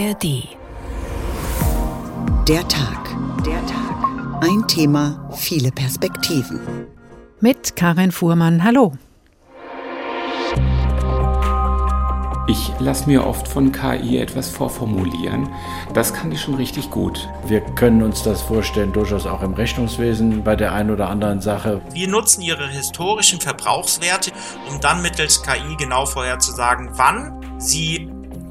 ARD. Der Tag. Der Tag. Ein Thema, viele Perspektiven. Mit Karin Fuhrmann. Hallo. Ich lasse mir oft von KI etwas vorformulieren. Das kann ich schon richtig gut. Wir können uns das vorstellen, durchaus auch im Rechnungswesen bei der einen oder anderen Sache. Wir nutzen ihre historischen Verbrauchswerte, um dann mittels KI genau vorherzusagen, wann sie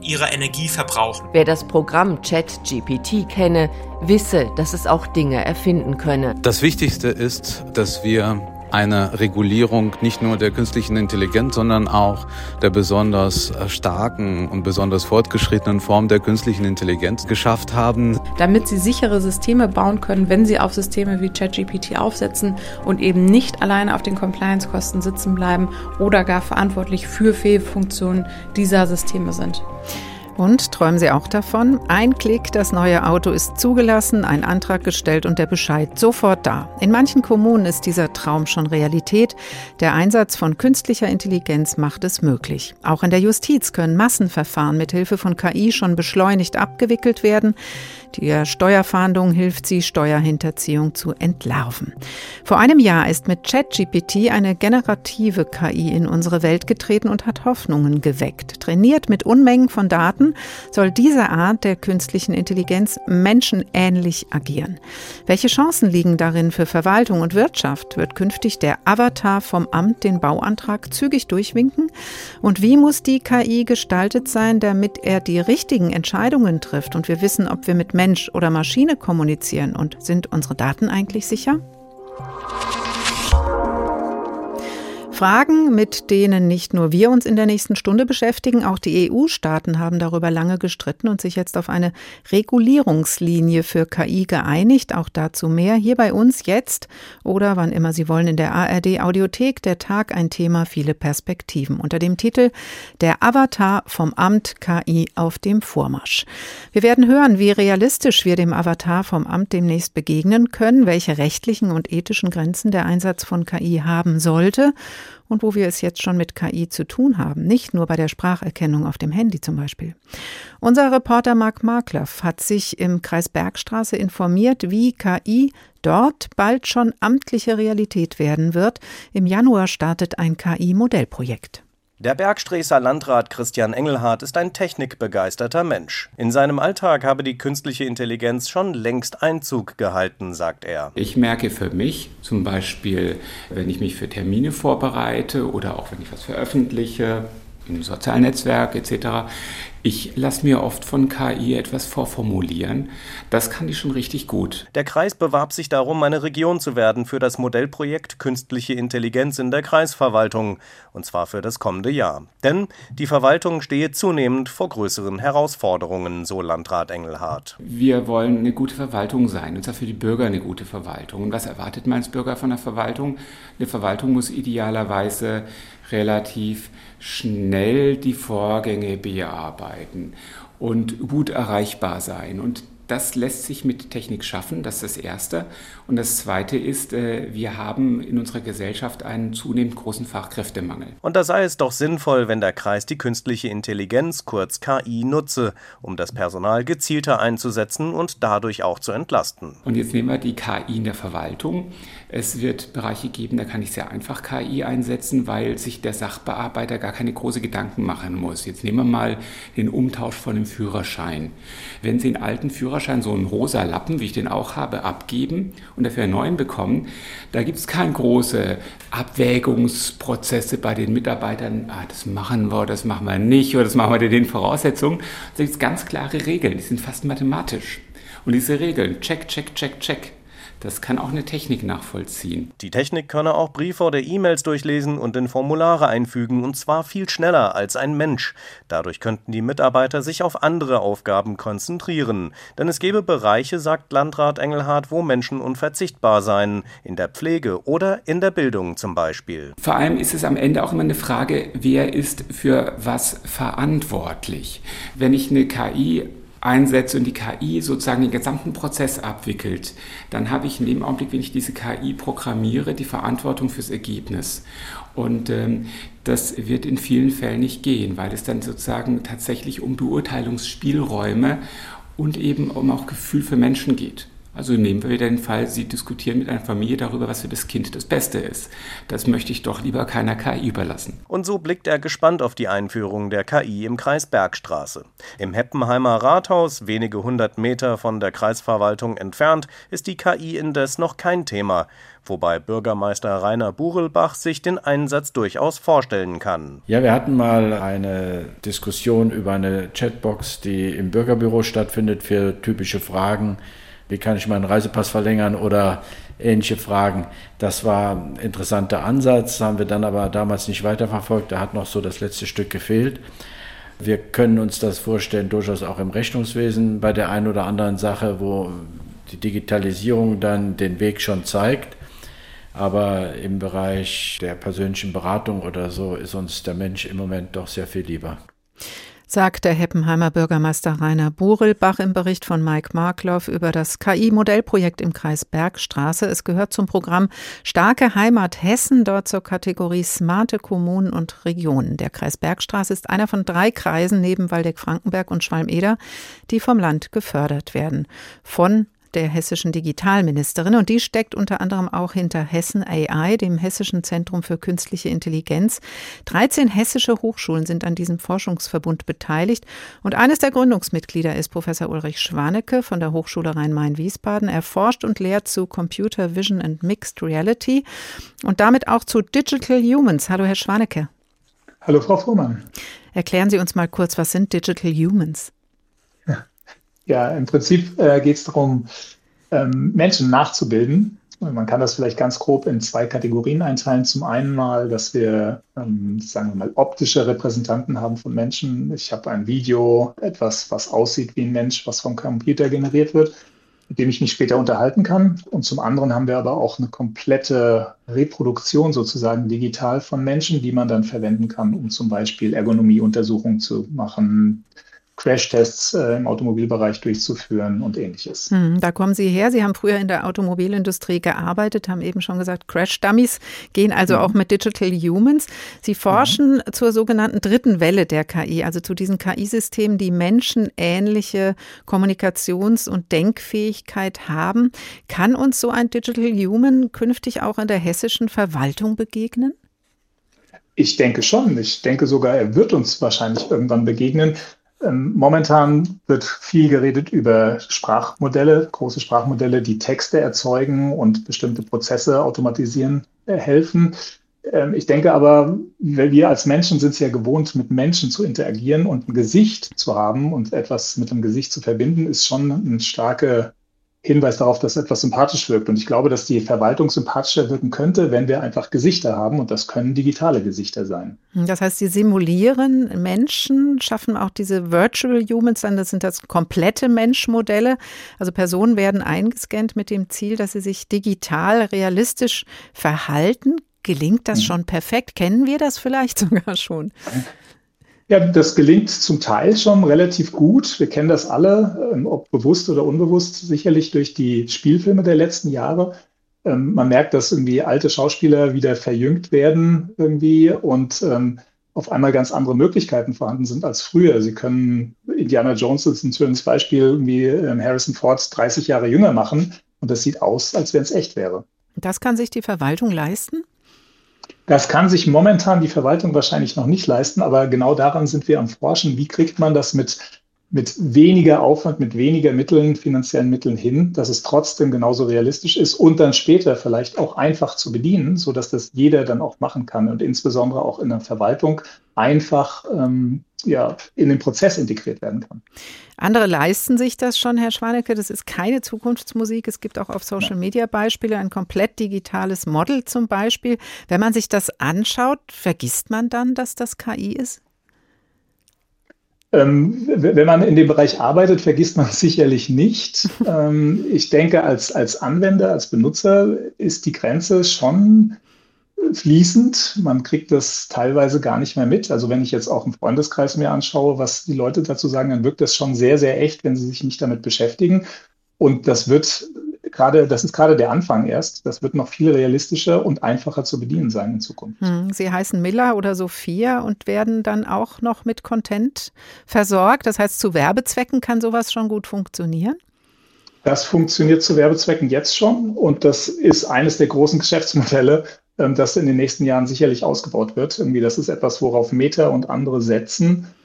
ihre Energie verbrauchen. Wer das Programm ChatGPT kenne, wisse, dass es auch Dinge erfinden könne. Das Wichtigste ist, dass wir eine Regulierung nicht nur der künstlichen Intelligenz, sondern auch der besonders starken und besonders fortgeschrittenen Form der künstlichen Intelligenz geschafft haben. Damit sie sichere Systeme bauen können, wenn sie auf Systeme wie ChatGPT aufsetzen und eben nicht alleine auf den Compliance-Kosten sitzen bleiben oder gar verantwortlich für Fehlfunktionen dieser Systeme sind. Und träumen Sie auch davon? Ein Klick, das neue Auto ist zugelassen, ein Antrag gestellt und der Bescheid sofort da. In manchen Kommunen ist dieser Traum schon Realität. Der Einsatz von künstlicher Intelligenz macht es möglich. Auch in der Justiz können Massenverfahren mit Hilfe von KI schon beschleunigt abgewickelt werden. Der Steuerfahndung hilft sie, Steuerhinterziehung zu entlarven. Vor einem Jahr ist mit ChatGPT eine generative KI in unsere Welt getreten und hat Hoffnungen geweckt. Trainiert mit Unmengen von Daten soll diese Art der künstlichen Intelligenz menschenähnlich agieren. Welche Chancen liegen darin für Verwaltung und Wirtschaft? Wird künftig der Avatar vom Amt den Bauantrag zügig durchwinken? Und wie muss die KI gestaltet sein, damit er die richtigen Entscheidungen trifft und wir wissen, ob wir mit Mensch oder Maschine kommunizieren und sind unsere Daten eigentlich sicher? Fragen, mit denen nicht nur wir uns in der nächsten Stunde beschäftigen, auch die EU-Staaten haben darüber lange gestritten und sich jetzt auf eine Regulierungslinie für KI geeinigt. Auch dazu mehr hier bei uns jetzt oder wann immer Sie wollen in der ARD Audiothek. Der Tag ein Thema, viele Perspektiven unter dem Titel Der Avatar vom Amt KI auf dem Vormarsch. Wir werden hören, wie realistisch wir dem Avatar vom Amt demnächst begegnen können, welche rechtlichen und ethischen Grenzen der Einsatz von KI haben sollte und wo wir es jetzt schon mit KI zu tun haben, nicht nur bei der Spracherkennung auf dem Handy zum Beispiel. Unser Reporter Marc Markloff hat sich im Kreis Bergstraße informiert, wie KI dort bald schon amtliche Realität werden wird. Im Januar startet ein KI-Modellprojekt. Der Bergstreßer Landrat Christian Engelhardt ist ein technikbegeisterter Mensch. In seinem Alltag habe die künstliche Intelligenz schon längst Einzug gehalten, sagt er. Ich merke für mich zum Beispiel, wenn ich mich für Termine vorbereite oder auch wenn ich was veröffentliche, im sozialen Netzwerk etc. Ich lasse mir oft von KI etwas vorformulieren. Das kann ich schon richtig gut. Der Kreis bewarb sich darum, eine Region zu werden für das Modellprojekt Künstliche Intelligenz in der Kreisverwaltung, und zwar für das kommende Jahr. Denn die Verwaltung stehe zunehmend vor größeren Herausforderungen, so Landrat Engelhardt. Wir wollen eine gute Verwaltung sein, und zwar für die Bürger eine gute Verwaltung. Und was erwartet man als Bürger von der Verwaltung? Eine Verwaltung muss idealerweise relativ schnell die Vorgänge bearbeiten und gut erreichbar sein. Und das lässt sich mit Technik schaffen, das ist das Erste. Und das Zweite ist, äh, wir haben in unserer Gesellschaft einen zunehmend großen Fachkräftemangel. Und da sei es doch sinnvoll, wenn der Kreis die künstliche Intelligenz, kurz KI, nutze, um das Personal gezielter einzusetzen und dadurch auch zu entlasten. Und jetzt nehmen wir die KI in der Verwaltung. Es wird Bereiche geben, da kann ich sehr einfach KI einsetzen, weil sich der Sachbearbeiter gar keine große Gedanken machen muss. Jetzt nehmen wir mal den Umtausch von dem Führerschein. Wenn Sie einen alten Führerschein, so einen rosa Lappen, wie ich den auch habe, abgeben und dafür einen neuen bekommen, da gibt es keine große Abwägungsprozesse bei den Mitarbeitern. Ah, das machen wir, das machen wir nicht oder das machen wir den Voraussetzungen. Da gibt es ganz klare Regeln, die sind fast mathematisch. Und diese Regeln, check, check, check, check, das kann auch eine Technik nachvollziehen. Die Technik könne auch Briefe oder E-Mails durchlesen und in Formulare einfügen, und zwar viel schneller als ein Mensch. Dadurch könnten die Mitarbeiter sich auf andere Aufgaben konzentrieren. Denn es gäbe Bereiche, sagt Landrat Engelhardt, wo Menschen unverzichtbar seien. In der Pflege oder in der Bildung zum Beispiel. Vor allem ist es am Ende auch immer eine Frage, wer ist für was verantwortlich. Wenn ich eine KI einsetze und die KI sozusagen den gesamten Prozess abwickelt, dann habe ich in dem Augenblick, wenn ich diese KI programmiere, die Verantwortung fürs Ergebnis. Und ähm, das wird in vielen Fällen nicht gehen, weil es dann sozusagen tatsächlich um Beurteilungsspielräume und eben um auch Gefühl für Menschen geht. Also nehmen wir den Fall, Sie diskutieren mit einer Familie darüber, was für das Kind das Beste ist. Das möchte ich doch lieber keiner KI überlassen. Und so blickt er gespannt auf die Einführung der KI im Kreis Bergstraße. Im Heppenheimer Rathaus, wenige hundert Meter von der Kreisverwaltung entfernt, ist die KI indes noch kein Thema, wobei Bürgermeister Rainer Burelbach sich den Einsatz durchaus vorstellen kann. Ja, wir hatten mal eine Diskussion über eine Chatbox, die im Bürgerbüro stattfindet für typische Fragen wie kann ich meinen Reisepass verlängern oder ähnliche Fragen. Das war ein interessanter Ansatz, haben wir dann aber damals nicht weiterverfolgt. Da hat noch so das letzte Stück gefehlt. Wir können uns das vorstellen, durchaus auch im Rechnungswesen bei der einen oder anderen Sache, wo die Digitalisierung dann den Weg schon zeigt. Aber im Bereich der persönlichen Beratung oder so ist uns der Mensch im Moment doch sehr viel lieber sagt der Heppenheimer Bürgermeister Rainer Burelbach im Bericht von Mike Markloff über das KI-Modellprojekt im Kreis Bergstraße. Es gehört zum Programm Starke Heimat Hessen, dort zur Kategorie Smarte Kommunen und Regionen. Der Kreis Bergstraße ist einer von drei Kreisen neben Waldeck-Frankenberg und Schwalm-Eder, die vom Land gefördert werden. Von der hessischen Digitalministerin. Und die steckt unter anderem auch hinter Hessen AI, dem Hessischen Zentrum für Künstliche Intelligenz. 13 hessische Hochschulen sind an diesem Forschungsverbund beteiligt. Und eines der Gründungsmitglieder ist Professor Ulrich Schwanecke von der Hochschule Rhein-Main-Wiesbaden. Er forscht und lehrt zu Computer Vision and Mixed Reality und damit auch zu Digital Humans. Hallo, Herr Schwanecke. Hallo, Frau Fuhrmann. Erklären Sie uns mal kurz, was sind Digital Humans? Ja, im Prinzip äh, geht es darum, ähm, Menschen nachzubilden. Man kann das vielleicht ganz grob in zwei Kategorien einteilen. Zum einen mal, dass wir, ähm, sagen wir mal, optische Repräsentanten haben von Menschen. Ich habe ein Video, etwas, was aussieht wie ein Mensch, was vom Computer generiert wird, mit dem ich mich später unterhalten kann. Und zum anderen haben wir aber auch eine komplette Reproduktion sozusagen digital von Menschen, die man dann verwenden kann, um zum Beispiel Ergonomieuntersuchungen zu machen, Crashtests äh, im Automobilbereich durchzuführen und ähnliches. Hm, da kommen Sie her. Sie haben früher in der Automobilindustrie gearbeitet, haben eben schon gesagt, Crash-Dummies gehen also mhm. auch mit Digital Humans. Sie forschen mhm. zur sogenannten dritten Welle der KI, also zu diesen KI-Systemen, die menschenähnliche Kommunikations- und Denkfähigkeit haben. Kann uns so ein Digital Human künftig auch in der hessischen Verwaltung begegnen? Ich denke schon. Ich denke sogar, er wird uns wahrscheinlich irgendwann begegnen. Ähm, momentan wird viel geredet über Sprachmodelle, große Sprachmodelle, die Texte erzeugen und bestimmte Prozesse automatisieren äh, helfen. Ähm, ich denke aber, wir als Menschen sind es ja gewohnt, mit Menschen zu interagieren und ein Gesicht zu haben und etwas mit dem Gesicht zu verbinden, ist schon eine starke Hinweis darauf, dass etwas sympathisch wirkt. Und ich glaube, dass die Verwaltung sympathischer wirken könnte, wenn wir einfach Gesichter haben. Und das können digitale Gesichter sein. Das heißt, sie simulieren Menschen, schaffen auch diese Virtual Humans dann. Das sind das komplette Menschmodelle. Also Personen werden eingescannt mit dem Ziel, dass sie sich digital realistisch verhalten. Gelingt das mhm. schon perfekt? Kennen wir das vielleicht sogar schon? Ja, das gelingt zum Teil schon relativ gut. Wir kennen das alle, ähm, ob bewusst oder unbewusst, sicherlich durch die Spielfilme der letzten Jahre. Ähm, man merkt, dass irgendwie alte Schauspieler wieder verjüngt werden irgendwie und ähm, auf einmal ganz andere Möglichkeiten vorhanden sind als früher. Sie können Indiana Jones ist ein schönes Beispiel, irgendwie Harrison Ford 30 Jahre jünger machen und das sieht aus, als wenn es echt wäre. Das kann sich die Verwaltung leisten? Das kann sich momentan die Verwaltung wahrscheinlich noch nicht leisten, aber genau daran sind wir am Forschen. Wie kriegt man das mit, mit weniger Aufwand, mit weniger Mitteln, finanziellen Mitteln hin, dass es trotzdem genauso realistisch ist und dann später vielleicht auch einfach zu bedienen, sodass das jeder dann auch machen kann und insbesondere auch in der Verwaltung einfach ähm, ja, in den Prozess integriert werden kann. Andere leisten sich das schon, Herr Schwanecke. Das ist keine Zukunftsmusik. Es gibt auch auf Social Media Beispiele, ein komplett digitales Model zum Beispiel. Wenn man sich das anschaut, vergisst man dann, dass das KI ist? Ähm, wenn man in dem Bereich arbeitet, vergisst man sicherlich nicht. ähm, ich denke, als, als Anwender, als Benutzer ist die Grenze schon fließend. Man kriegt das teilweise gar nicht mehr mit. Also wenn ich jetzt auch im Freundeskreis mir anschaue, was die Leute dazu sagen, dann wirkt das schon sehr, sehr echt, wenn sie sich nicht damit beschäftigen. Und das wird gerade, das ist gerade der Anfang erst. Das wird noch viel realistischer und einfacher zu bedienen sein in Zukunft. Hm, sie heißen Miller oder Sophia und werden dann auch noch mit Content versorgt. Das heißt, zu Werbezwecken kann sowas schon gut funktionieren? Das funktioniert zu Werbezwecken jetzt schon und das ist eines der großen Geschäftsmodelle, das in den nächsten Jahren sicherlich ausgebaut wird. Irgendwie, das ist etwas, worauf Meta und andere setzen ähm,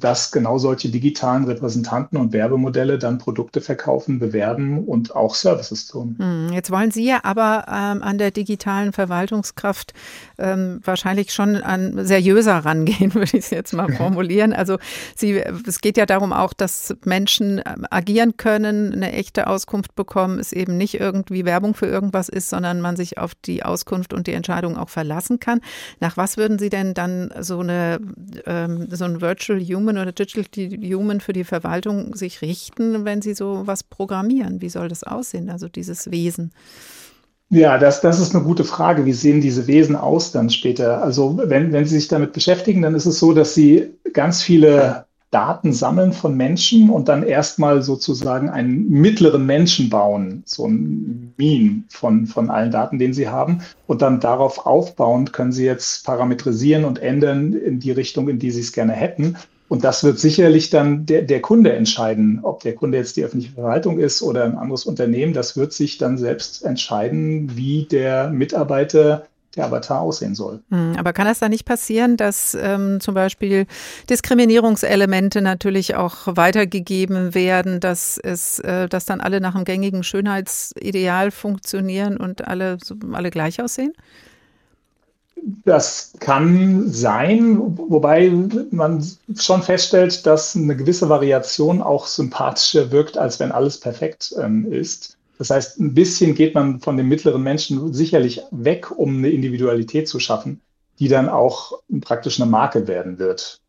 dass genau solche digitalen Repräsentanten und Werbemodelle dann Produkte verkaufen, bewerben und auch Services tun. Hm, jetzt wollen Sie ja aber ähm, an der digitalen Verwaltungskraft ähm, wahrscheinlich schon an seriöser rangehen, würde ich es jetzt mal formulieren. Also Sie, es geht ja darum auch, dass Menschen ähm, agieren können, eine echte Auskunft bekommen, es eben nicht irgendwie Werbung für irgendwas ist, sondern man sich auf die Auskunft und die Entscheidung auch verlassen kann. Nach was würden Sie denn dann so eine ähm, so ein Virtual Virtual Human oder Digital Human für die Verwaltung sich richten, wenn sie so was programmieren? Wie soll das aussehen, also dieses Wesen? Ja, das, das ist eine gute Frage. Wie sehen diese Wesen aus dann später? Also wenn, wenn Sie sich damit beschäftigen, dann ist es so, dass Sie ganz viele Daten sammeln von Menschen und dann erstmal sozusagen einen mittleren Menschen bauen, so ein Mean von, von allen Daten, den sie haben. Und dann darauf aufbauend können sie jetzt parametrisieren und ändern in die Richtung, in die sie es gerne hätten. Und das wird sicherlich dann der, der Kunde entscheiden, ob der Kunde jetzt die öffentliche Verwaltung ist oder ein anderes Unternehmen. Das wird sich dann selbst entscheiden, wie der Mitarbeiter der Avatar aussehen soll. Hm, aber kann es da nicht passieren, dass ähm, zum Beispiel Diskriminierungselemente natürlich auch weitergegeben werden, dass es, äh, dass dann alle nach einem gängigen Schönheitsideal funktionieren und alle, alle gleich aussehen? Das kann sein, wobei man schon feststellt, dass eine gewisse Variation auch sympathischer wirkt, als wenn alles perfekt ähm, ist. Das heißt, ein bisschen geht man von dem mittleren Menschen sicherlich weg, um eine Individualität zu schaffen, die dann auch praktisch eine Marke werden wird.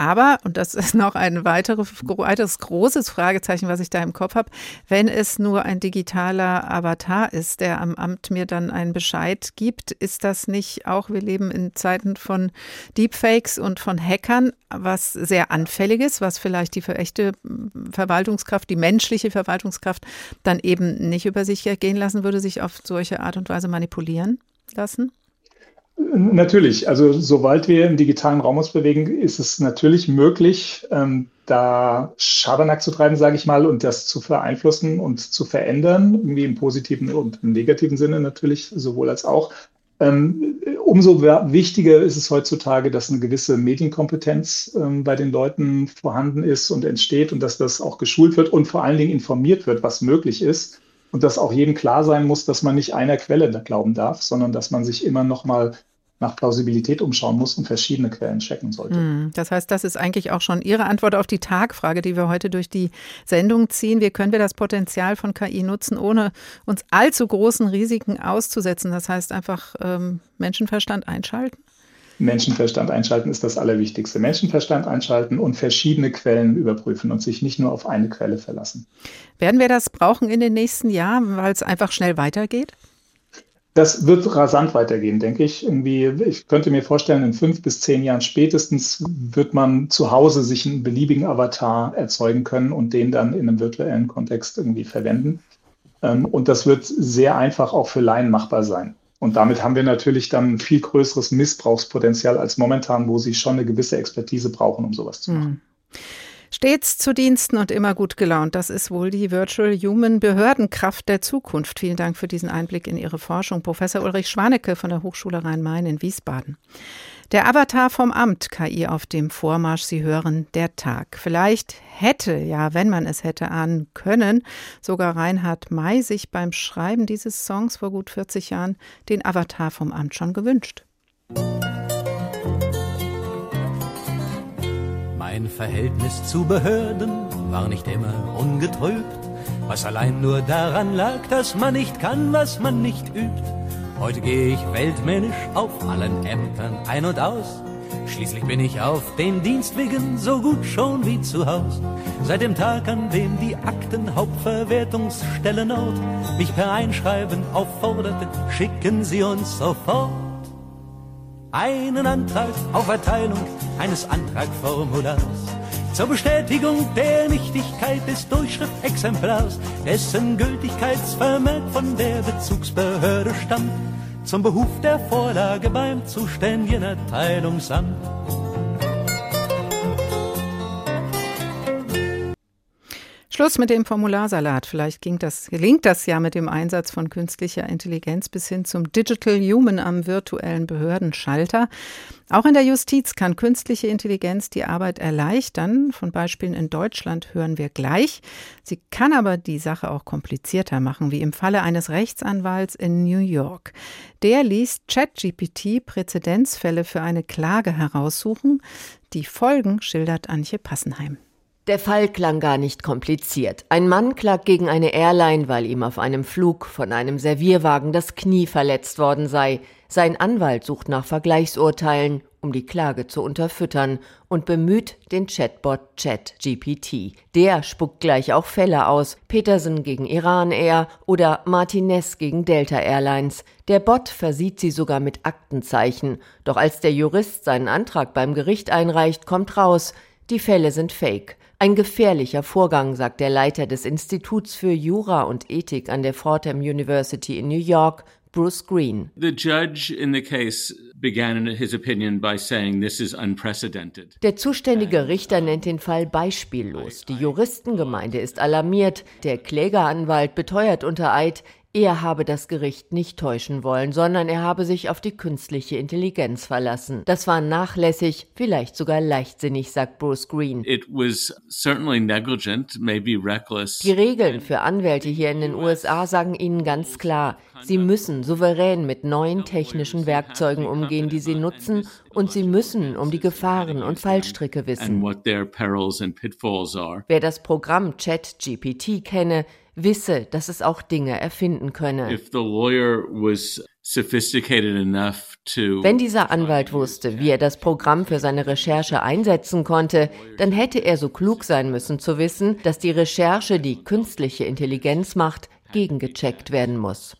Aber, und das ist noch ein weiteres, weiteres großes Fragezeichen, was ich da im Kopf habe, wenn es nur ein digitaler Avatar ist, der am Amt mir dann einen Bescheid gibt, ist das nicht auch, wir leben in Zeiten von Deepfakes und von Hackern, was sehr anfällig ist, was vielleicht die echte Verwaltungskraft, die menschliche Verwaltungskraft dann eben nicht über sich ergehen lassen würde, sich auf solche Art und Weise manipulieren lassen? Natürlich, also sobald wir im digitalen Raum uns bewegen, ist es natürlich möglich, ähm, da Schabernack zu treiben, sage ich mal, und das zu beeinflussen und zu verändern, irgendwie im positiven und im negativen Sinne natürlich, sowohl als auch. Ähm, umso wichtiger ist es heutzutage, dass eine gewisse Medienkompetenz ähm, bei den Leuten vorhanden ist und entsteht und dass das auch geschult wird und vor allen Dingen informiert wird, was möglich ist. Und dass auch jedem klar sein muss, dass man nicht einer Quelle glauben darf, sondern dass man sich immer noch mal nach Plausibilität umschauen muss und verschiedene Quellen checken sollte. Hm, das heißt, das ist eigentlich auch schon Ihre Antwort auf die Tagfrage, die wir heute durch die Sendung ziehen. Wie können wir das Potenzial von KI nutzen, ohne uns allzu großen Risiken auszusetzen? Das heißt einfach ähm, Menschenverstand einschalten? Menschenverstand einschalten ist das Allerwichtigste. Menschenverstand einschalten und verschiedene Quellen überprüfen und sich nicht nur auf eine Quelle verlassen. Werden wir das brauchen in den nächsten Jahren, weil es einfach schnell weitergeht? Das wird rasant weitergehen, denke ich. Irgendwie, ich könnte mir vorstellen, in fünf bis zehn Jahren spätestens wird man zu Hause sich einen beliebigen Avatar erzeugen können und den dann in einem virtuellen Kontext irgendwie verwenden. Ähm, und das wird sehr einfach auch für Laien machbar sein. Und damit haben wir natürlich dann ein viel größeres Missbrauchspotenzial als momentan, wo sie schon eine gewisse Expertise brauchen, um sowas zu machen. Hm. Stets zu Diensten und immer gut gelaunt. Das ist wohl die Virtual Human Behördenkraft der Zukunft. Vielen Dank für diesen Einblick in Ihre Forschung. Professor Ulrich Schwanecke von der Hochschule Rhein-Main in Wiesbaden. Der Avatar vom Amt, KI auf dem Vormarsch, Sie hören der Tag. Vielleicht hätte, ja, wenn man es hätte ahnen können, sogar Reinhard May sich beim Schreiben dieses Songs vor gut 40 Jahren den Avatar vom Amt schon gewünscht. Mein Verhältnis zu Behörden war nicht immer ungetrübt, was allein nur daran lag, dass man nicht kann, was man nicht übt. Heute gehe ich weltmännisch auf allen Ämtern ein und aus, Schließlich bin ich auf den Dienstwegen so gut schon wie zu Haus. Seit dem Tag, an dem die Aktenhauptverwertungsstelle Nord mich per Einschreiben aufforderte, schicken Sie uns sofort einen Antrag auf Erteilung eines Antragformulars zur Bestätigung der Nichtigkeit des Durchschriftexemplars, dessen Gültigkeitsvermerk von der Bezugsbehörde stammt, zum Behuf der Vorlage beim zuständigen Erteilungsamt. Schluss mit dem Formularsalat. Vielleicht ging das, gelingt das ja mit dem Einsatz von künstlicher Intelligenz bis hin zum Digital Human am virtuellen Behördenschalter. Auch in der Justiz kann künstliche Intelligenz die Arbeit erleichtern. Von Beispielen in Deutschland hören wir gleich. Sie kann aber die Sache auch komplizierter machen, wie im Falle eines Rechtsanwalts in New York. Der ließ ChatGPT Präzedenzfälle für eine Klage heraussuchen. Die Folgen schildert Antje Passenheim. Der Fall klang gar nicht kompliziert. Ein Mann klagt gegen eine Airline, weil ihm auf einem Flug von einem Servierwagen das Knie verletzt worden sei. Sein Anwalt sucht nach Vergleichsurteilen, um die Klage zu unterfüttern und bemüht den Chatbot ChatGPT. Der spuckt gleich auch Fälle aus. Peterson gegen Iran Air oder Martinez gegen Delta Airlines. Der Bot versieht sie sogar mit Aktenzeichen. Doch als der Jurist seinen Antrag beim Gericht einreicht, kommt raus, die Fälle sind fake. Ein gefährlicher Vorgang, sagt der Leiter des Instituts für Jura und Ethik an der Fordham University in New York, Bruce Green. The judge in the case began his opinion by saying this is unprecedented. Der zuständige Richter nennt den Fall beispiellos. Die Juristengemeinde ist alarmiert. Der Klägeranwalt beteuert unter Eid, er habe das Gericht nicht täuschen wollen, sondern er habe sich auf die künstliche Intelligenz verlassen. Das war nachlässig, vielleicht sogar leichtsinnig, sagt Bruce Green. It was certainly negligent, maybe reckless. Die Regeln für Anwälte hier in den USA sagen ihnen ganz klar, sie müssen souverän mit neuen technischen Werkzeugen umgehen, die sie nutzen, und sie müssen um die Gefahren und Fallstricke wissen. Wer das Programm ChatGPT kenne, wisse, dass es auch Dinge erfinden könne. Wenn dieser Anwalt wusste, wie er das Programm für seine Recherche einsetzen konnte, dann hätte er so klug sein müssen zu wissen, dass die Recherche, die künstliche Intelligenz macht, gegengecheckt werden muss.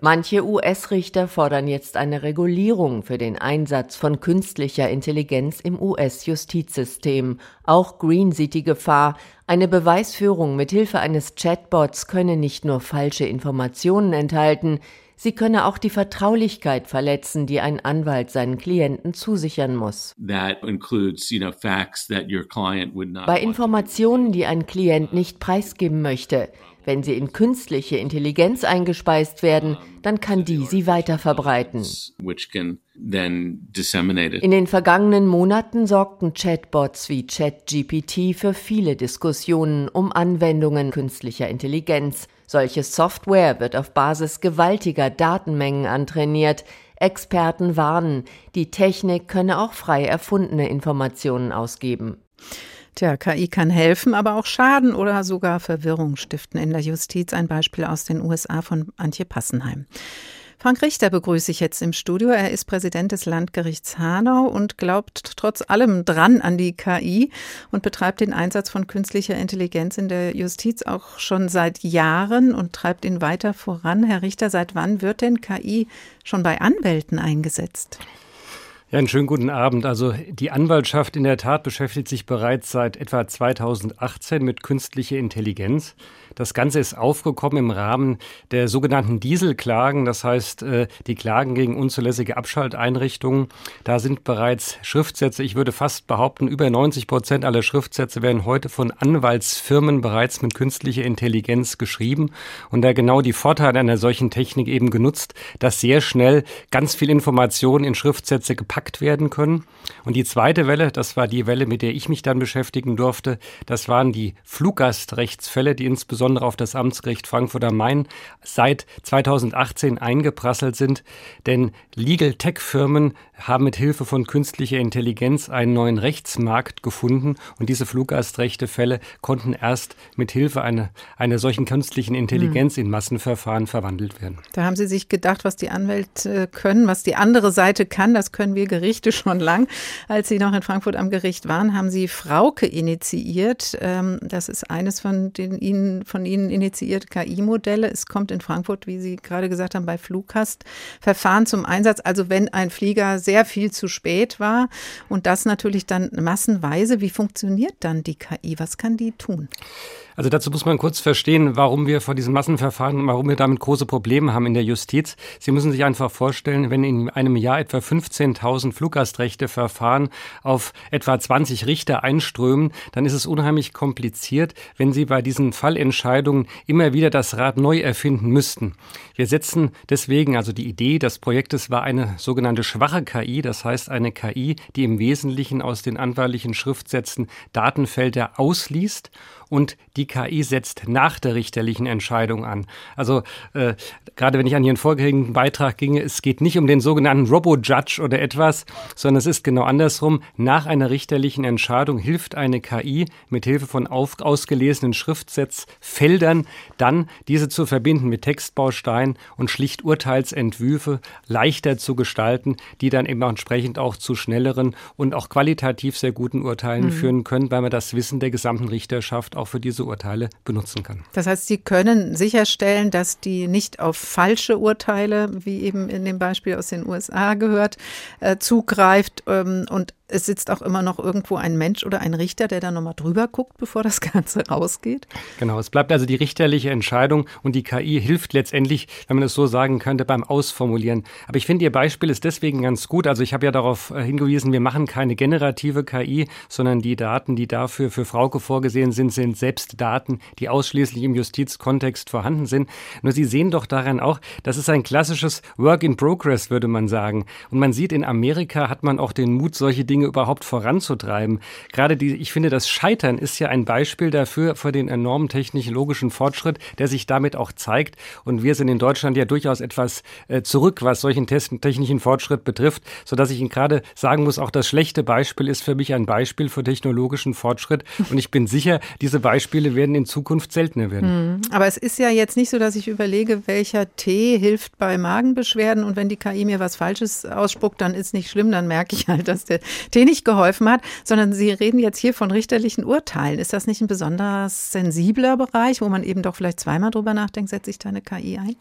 Manche US-Richter fordern jetzt eine Regulierung für den Einsatz von künstlicher Intelligenz im US-Justizsystem. Auch Green sieht die Gefahr, eine Beweisführung mit Hilfe eines Chatbots könne nicht nur falsche Informationen enthalten, Sie könne auch die Vertraulichkeit verletzen, die ein Anwalt seinen Klienten zusichern muss. Includes, you know, Bei Informationen, die ein Klient nicht preisgeben möchte, wenn sie in künstliche Intelligenz eingespeist werden, dann kann die sie weiter verbreiten. In den vergangenen Monaten sorgten Chatbots wie ChatGPT für viele Diskussionen um Anwendungen künstlicher Intelligenz. Solche Software wird auf Basis gewaltiger Datenmengen antrainiert. Experten warnen, die Technik könne auch frei erfundene Informationen ausgeben. Tja, KI kann helfen, aber auch schaden oder sogar Verwirrung stiften in der Justiz. Ein Beispiel aus den USA von Antje Passenheim. Frank Richter begrüße ich jetzt im Studio. Er ist Präsident des Landgerichts Hanau und glaubt trotz allem dran an die KI und betreibt den Einsatz von künstlicher Intelligenz in der Justiz auch schon seit Jahren und treibt ihn weiter voran. Herr Richter, seit wann wird denn KI schon bei Anwälten eingesetzt? Ja, einen schönen guten Abend. Also die Anwaltschaft in der Tat beschäftigt sich bereits seit etwa 2018 mit künstlicher Intelligenz. Das Ganze ist aufgekommen im Rahmen der sogenannten Dieselklagen, das heißt äh, die Klagen gegen unzulässige Abschalteinrichtungen. Da sind bereits Schriftsätze, ich würde fast behaupten, über 90 Prozent aller Schriftsätze werden heute von Anwaltsfirmen bereits mit künstlicher Intelligenz geschrieben und da genau die Vorteile einer solchen Technik eben genutzt, dass sehr schnell ganz viel Informationen in Schriftsätze gepackt werden können. Und die zweite Welle, das war die Welle, mit der ich mich dann beschäftigen durfte, das waren die Fluggastrechtsfälle, die insbesondere insbesondere auf das Amtsgericht Frankfurt am Main seit 2018 eingeprasselt sind. Denn Legal Tech Firmen haben mit Hilfe von künstlicher Intelligenz einen neuen Rechtsmarkt gefunden und diese Fluggastrechtefälle konnten erst mit Hilfe einer, einer solchen künstlichen Intelligenz hm. in Massenverfahren verwandelt werden. Da haben Sie sich gedacht, was die Anwälte können, was die andere Seite kann, das können wir Gerichte schon lang. Als Sie noch in Frankfurt am Gericht waren, haben Sie Frauke initiiert. Ähm, das ist eines von den Ihnen, von Ihnen initiierten KI-Modelle. Es kommt in Frankfurt, wie Sie gerade gesagt haben, bei Flughastverfahren zum Einsatz. Also wenn ein Flieger sehr viel zu spät war und das natürlich dann massenweise, wie funktioniert dann die KI? Was kann die tun? Also dazu muss man kurz verstehen, warum wir vor diesen Massenverfahren, warum wir damit große Probleme haben in der Justiz. Sie müssen sich einfach vorstellen, wenn in einem Jahr etwa 15.000 Fluggastrechteverfahren auf etwa 20 Richter einströmen, dann ist es unheimlich kompliziert, wenn Sie bei diesen Fallentscheidungen immer wieder das Rad neu erfinden müssten. Wir setzen deswegen, also die Idee des Projektes war eine sogenannte schwache KI, das heißt eine KI, die im Wesentlichen aus den anwaltlichen Schriftsätzen Datenfelder ausliest und die KI setzt nach der richterlichen Entscheidung an. Also äh, gerade wenn ich an Ihren vorherigen Beitrag ginge, es geht nicht um den sogenannten Robo-Judge oder etwas, sondern es ist genau andersrum. Nach einer richterlichen Entscheidung hilft eine KI mit Hilfe von auf, ausgelesenen Schriftsetzfeldern dann diese zu verbinden mit Textbausteinen und schlicht Urteilsentwürfe leichter zu gestalten, die dann eben auch entsprechend auch zu schnelleren und auch qualitativ sehr guten Urteilen mhm. führen können, weil man das Wissen der gesamten Richterschaft auch für diese Urteile benutzen kann. Das heißt, Sie können sicherstellen, dass die nicht auf falsche Urteile, wie eben in dem Beispiel aus den USA gehört, äh, zugreift ähm, und es sitzt auch immer noch irgendwo ein Mensch oder ein Richter, der da nochmal drüber guckt, bevor das Ganze rausgeht? Genau, es bleibt also die richterliche Entscheidung und die KI hilft letztendlich, wenn man es so sagen könnte, beim Ausformulieren. Aber ich finde, Ihr Beispiel ist deswegen ganz gut. Also ich habe ja darauf äh, hingewiesen, wir machen keine generative KI, sondern die Daten, die dafür für Frauke vorgesehen sind, sind selbst Daten, die ausschließlich im Justizkontext vorhanden sind. Nur Sie sehen doch daran auch, das ist ein klassisches Work in Progress, würde man sagen. Und man sieht, in Amerika hat man auch den Mut, solche Dinge Dinge überhaupt voranzutreiben. Gerade die, ich finde, das Scheitern ist ja ein Beispiel dafür, für den enormen technologischen Fortschritt, der sich damit auch zeigt. Und wir sind in Deutschland ja durchaus etwas äh, zurück, was solchen technischen Fortschritt betrifft, sodass ich Ihnen gerade sagen muss, auch das schlechte Beispiel ist für mich ein Beispiel für technologischen Fortschritt. Und ich bin sicher, diese Beispiele werden in Zukunft seltener werden. Hm. Aber es ist ja jetzt nicht so, dass ich überlege, welcher Tee hilft bei Magenbeschwerden und wenn die KI mir was Falsches ausspuckt, dann ist nicht schlimm, dann merke ich halt, dass der Tee nicht geholfen hat, sondern Sie reden jetzt hier von richterlichen Urteilen. Ist das nicht ein besonders sensibler Bereich, wo man eben doch vielleicht zweimal drüber nachdenkt, setze ich da eine KI ein?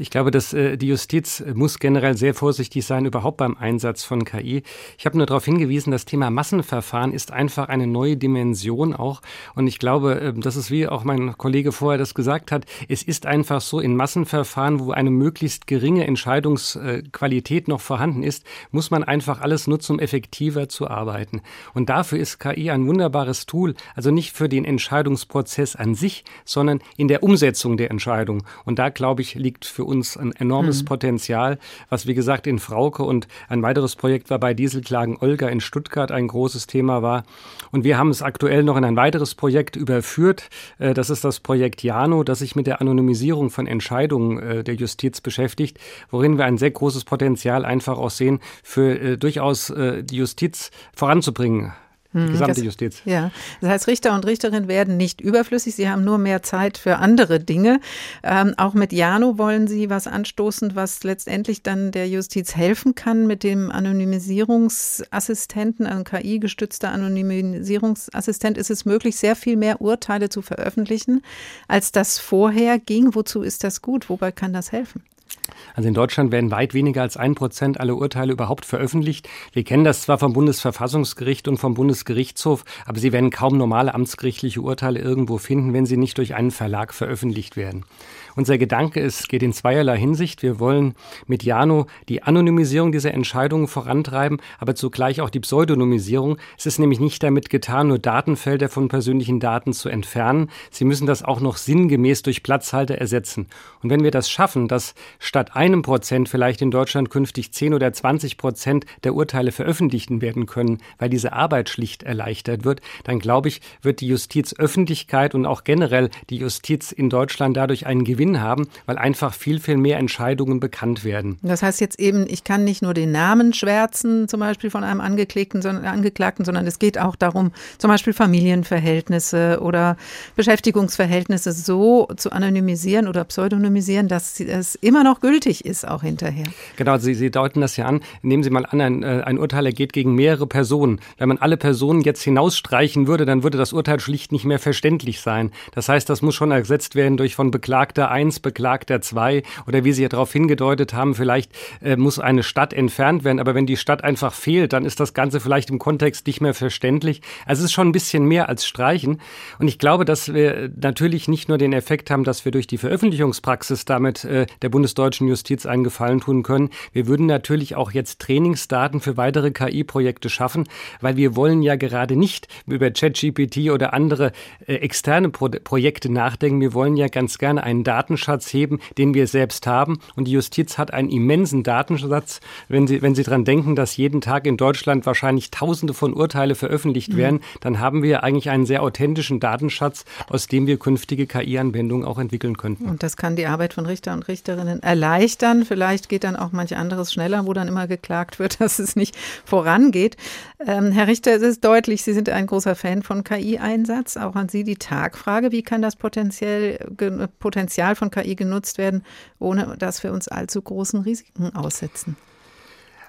Ich glaube, dass äh, die Justiz muss generell sehr vorsichtig sein, überhaupt beim Einsatz von KI. Ich habe nur darauf hingewiesen, das Thema Massenverfahren ist einfach eine neue Dimension auch. Und ich glaube, äh, das ist wie auch mein Kollege vorher das gesagt hat, es ist einfach so, in Massenverfahren, wo eine möglichst geringe Entscheidungsqualität noch vorhanden ist, muss man einfach alles nutzen, um effektiver zu arbeiten. Und dafür ist KI ein wunderbares Tool, also nicht für den Entscheidungsprozess an sich, sondern in der Umsetzung der Entscheidung. Und da, glaube ich, liegt für uns ein enormes mhm. Potenzial, was wie gesagt in Frauke und ein weiteres Projekt war bei Dieselklagen Olga in Stuttgart ein großes Thema war. Und wir haben es aktuell noch in ein weiteres Projekt überführt. Äh, das ist das Projekt Jano, das sich mit der Anonymisierung von Entscheidungen äh, der Justiz beschäftigt, worin wir ein sehr großes Potenzial einfach auch sehen, für äh, durchaus die Justiz voranzubringen. Die hm, gesamte das, Justiz. Ja, das heißt, Richter und Richterinnen werden nicht überflüssig. Sie haben nur mehr Zeit für andere Dinge. Ähm, auch mit Jano wollen Sie was anstoßen, was letztendlich dann der Justiz helfen kann mit dem Anonymisierungsassistenten, ein KI-gestützter Anonymisierungsassistent. Ist es möglich, sehr viel mehr Urteile zu veröffentlichen, als das vorher ging? Wozu ist das gut? Wobei kann das helfen? Also in Deutschland werden weit weniger als ein Prozent aller Urteile überhaupt veröffentlicht. Wir kennen das zwar vom Bundesverfassungsgericht und vom Bundesgerichtshof, aber Sie werden kaum normale amtsgerichtliche Urteile irgendwo finden, wenn sie nicht durch einen Verlag veröffentlicht werden. Unser Gedanke ist, geht in zweierlei Hinsicht. Wir wollen mit Jano die Anonymisierung dieser Entscheidungen vorantreiben, aber zugleich auch die Pseudonymisierung. Es ist nämlich nicht damit getan, nur Datenfelder von persönlichen Daten zu entfernen. Sie müssen das auch noch sinngemäß durch Platzhalter ersetzen. Und wenn wir das schaffen, dass statt einem Prozent vielleicht in Deutschland künftig 10 oder 20 Prozent der Urteile veröffentlicht werden können, weil diese Arbeit schlicht erleichtert wird, dann glaube ich, wird die Justizöffentlichkeit und auch generell die Justiz in Deutschland dadurch einen Gewinn Sinn haben, weil einfach viel, viel mehr Entscheidungen bekannt werden. Das heißt jetzt eben, ich kann nicht nur den Namen schwärzen, zum Beispiel von einem Angeklagten, sondern, Angeklagten, sondern es geht auch darum, zum Beispiel Familienverhältnisse oder Beschäftigungsverhältnisse so zu anonymisieren oder pseudonymisieren, dass es immer noch gültig ist, auch hinterher. Genau, Sie, Sie deuten das ja an. Nehmen Sie mal an, ein, äh, ein Urteil ergeht gegen mehrere Personen. Wenn man alle Personen jetzt hinausstreichen würde, dann würde das Urteil schlicht nicht mehr verständlich sein. Das heißt, das muss schon ersetzt werden durch von Beklagter 1, Beklagter 2 oder wie Sie ja darauf hingedeutet haben, vielleicht äh, muss eine Stadt entfernt werden. Aber wenn die Stadt einfach fehlt, dann ist das Ganze vielleicht im Kontext nicht mehr verständlich. Also es ist schon ein bisschen mehr als Streichen. Und ich glaube, dass wir natürlich nicht nur den Effekt haben, dass wir durch die Veröffentlichungspraxis damit äh, der bundesdeutschen Justiz einen Gefallen tun können. Wir würden natürlich auch jetzt Trainingsdaten für weitere KI-Projekte schaffen, weil wir wollen ja gerade nicht über ChatGPT oder andere äh, externe Pro Projekte nachdenken. Wir wollen ja ganz gerne einen Datenschatz heben, den wir selbst haben. Und die Justiz hat einen immensen Datenschatz. Wenn Sie, wenn Sie daran denken, dass jeden Tag in Deutschland wahrscheinlich Tausende von Urteile veröffentlicht mhm. werden, dann haben wir eigentlich einen sehr authentischen Datenschatz, aus dem wir künftige KI-Anwendungen auch entwickeln könnten. Und das kann die Arbeit von Richter und Richterinnen erleichtern. Vielleicht geht dann auch manch anderes schneller, wo dann immer geklagt wird, dass es nicht vorangeht. Ähm, Herr Richter, es ist deutlich, Sie sind ein großer Fan von KI-Einsatz. Auch an Sie die Tagfrage, wie kann das Potenzial, Potenzial von KI genutzt werden, ohne dass wir uns allzu großen Risiken aussetzen?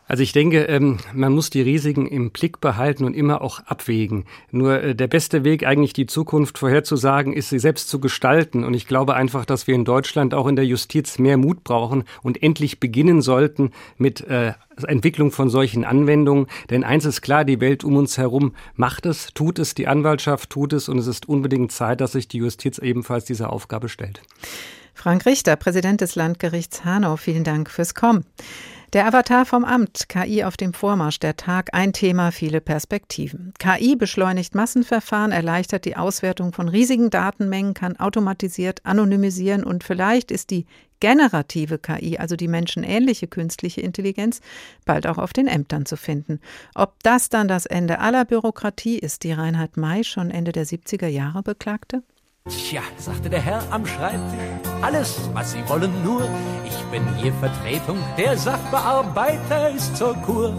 Also ich denke, ähm, man muss die Risiken im Blick behalten und immer auch abwägen. Nur äh, der beste Weg, eigentlich die Zukunft vorherzusagen, ist sie selbst zu gestalten. Und ich glaube einfach, dass wir in Deutschland auch in der Justiz mehr Mut brauchen und endlich beginnen sollten mit äh, Entwicklung von solchen Anwendungen. Denn eins ist klar, die Welt um uns herum macht es, tut es, die Anwaltschaft tut es und es ist unbedingt Zeit, dass sich die Justiz ebenfalls dieser Aufgabe stellt. Frank Richter, Präsident des Landgerichts Hanau, vielen Dank fürs Kommen. Der Avatar vom Amt, KI auf dem Vormarsch, der Tag, ein Thema, viele Perspektiven. KI beschleunigt Massenverfahren, erleichtert die Auswertung von riesigen Datenmengen, kann automatisiert anonymisieren und vielleicht ist die generative KI, also die menschenähnliche künstliche Intelligenz, bald auch auf den Ämtern zu finden. Ob das dann das Ende aller Bürokratie ist, die Reinhard May schon Ende der 70er Jahre beklagte? Tja, sagte der Herr am Schreibtisch, alles, was Sie wollen, nur. Ich bin hier Vertretung, der Sachbearbeiter ist zur Kur.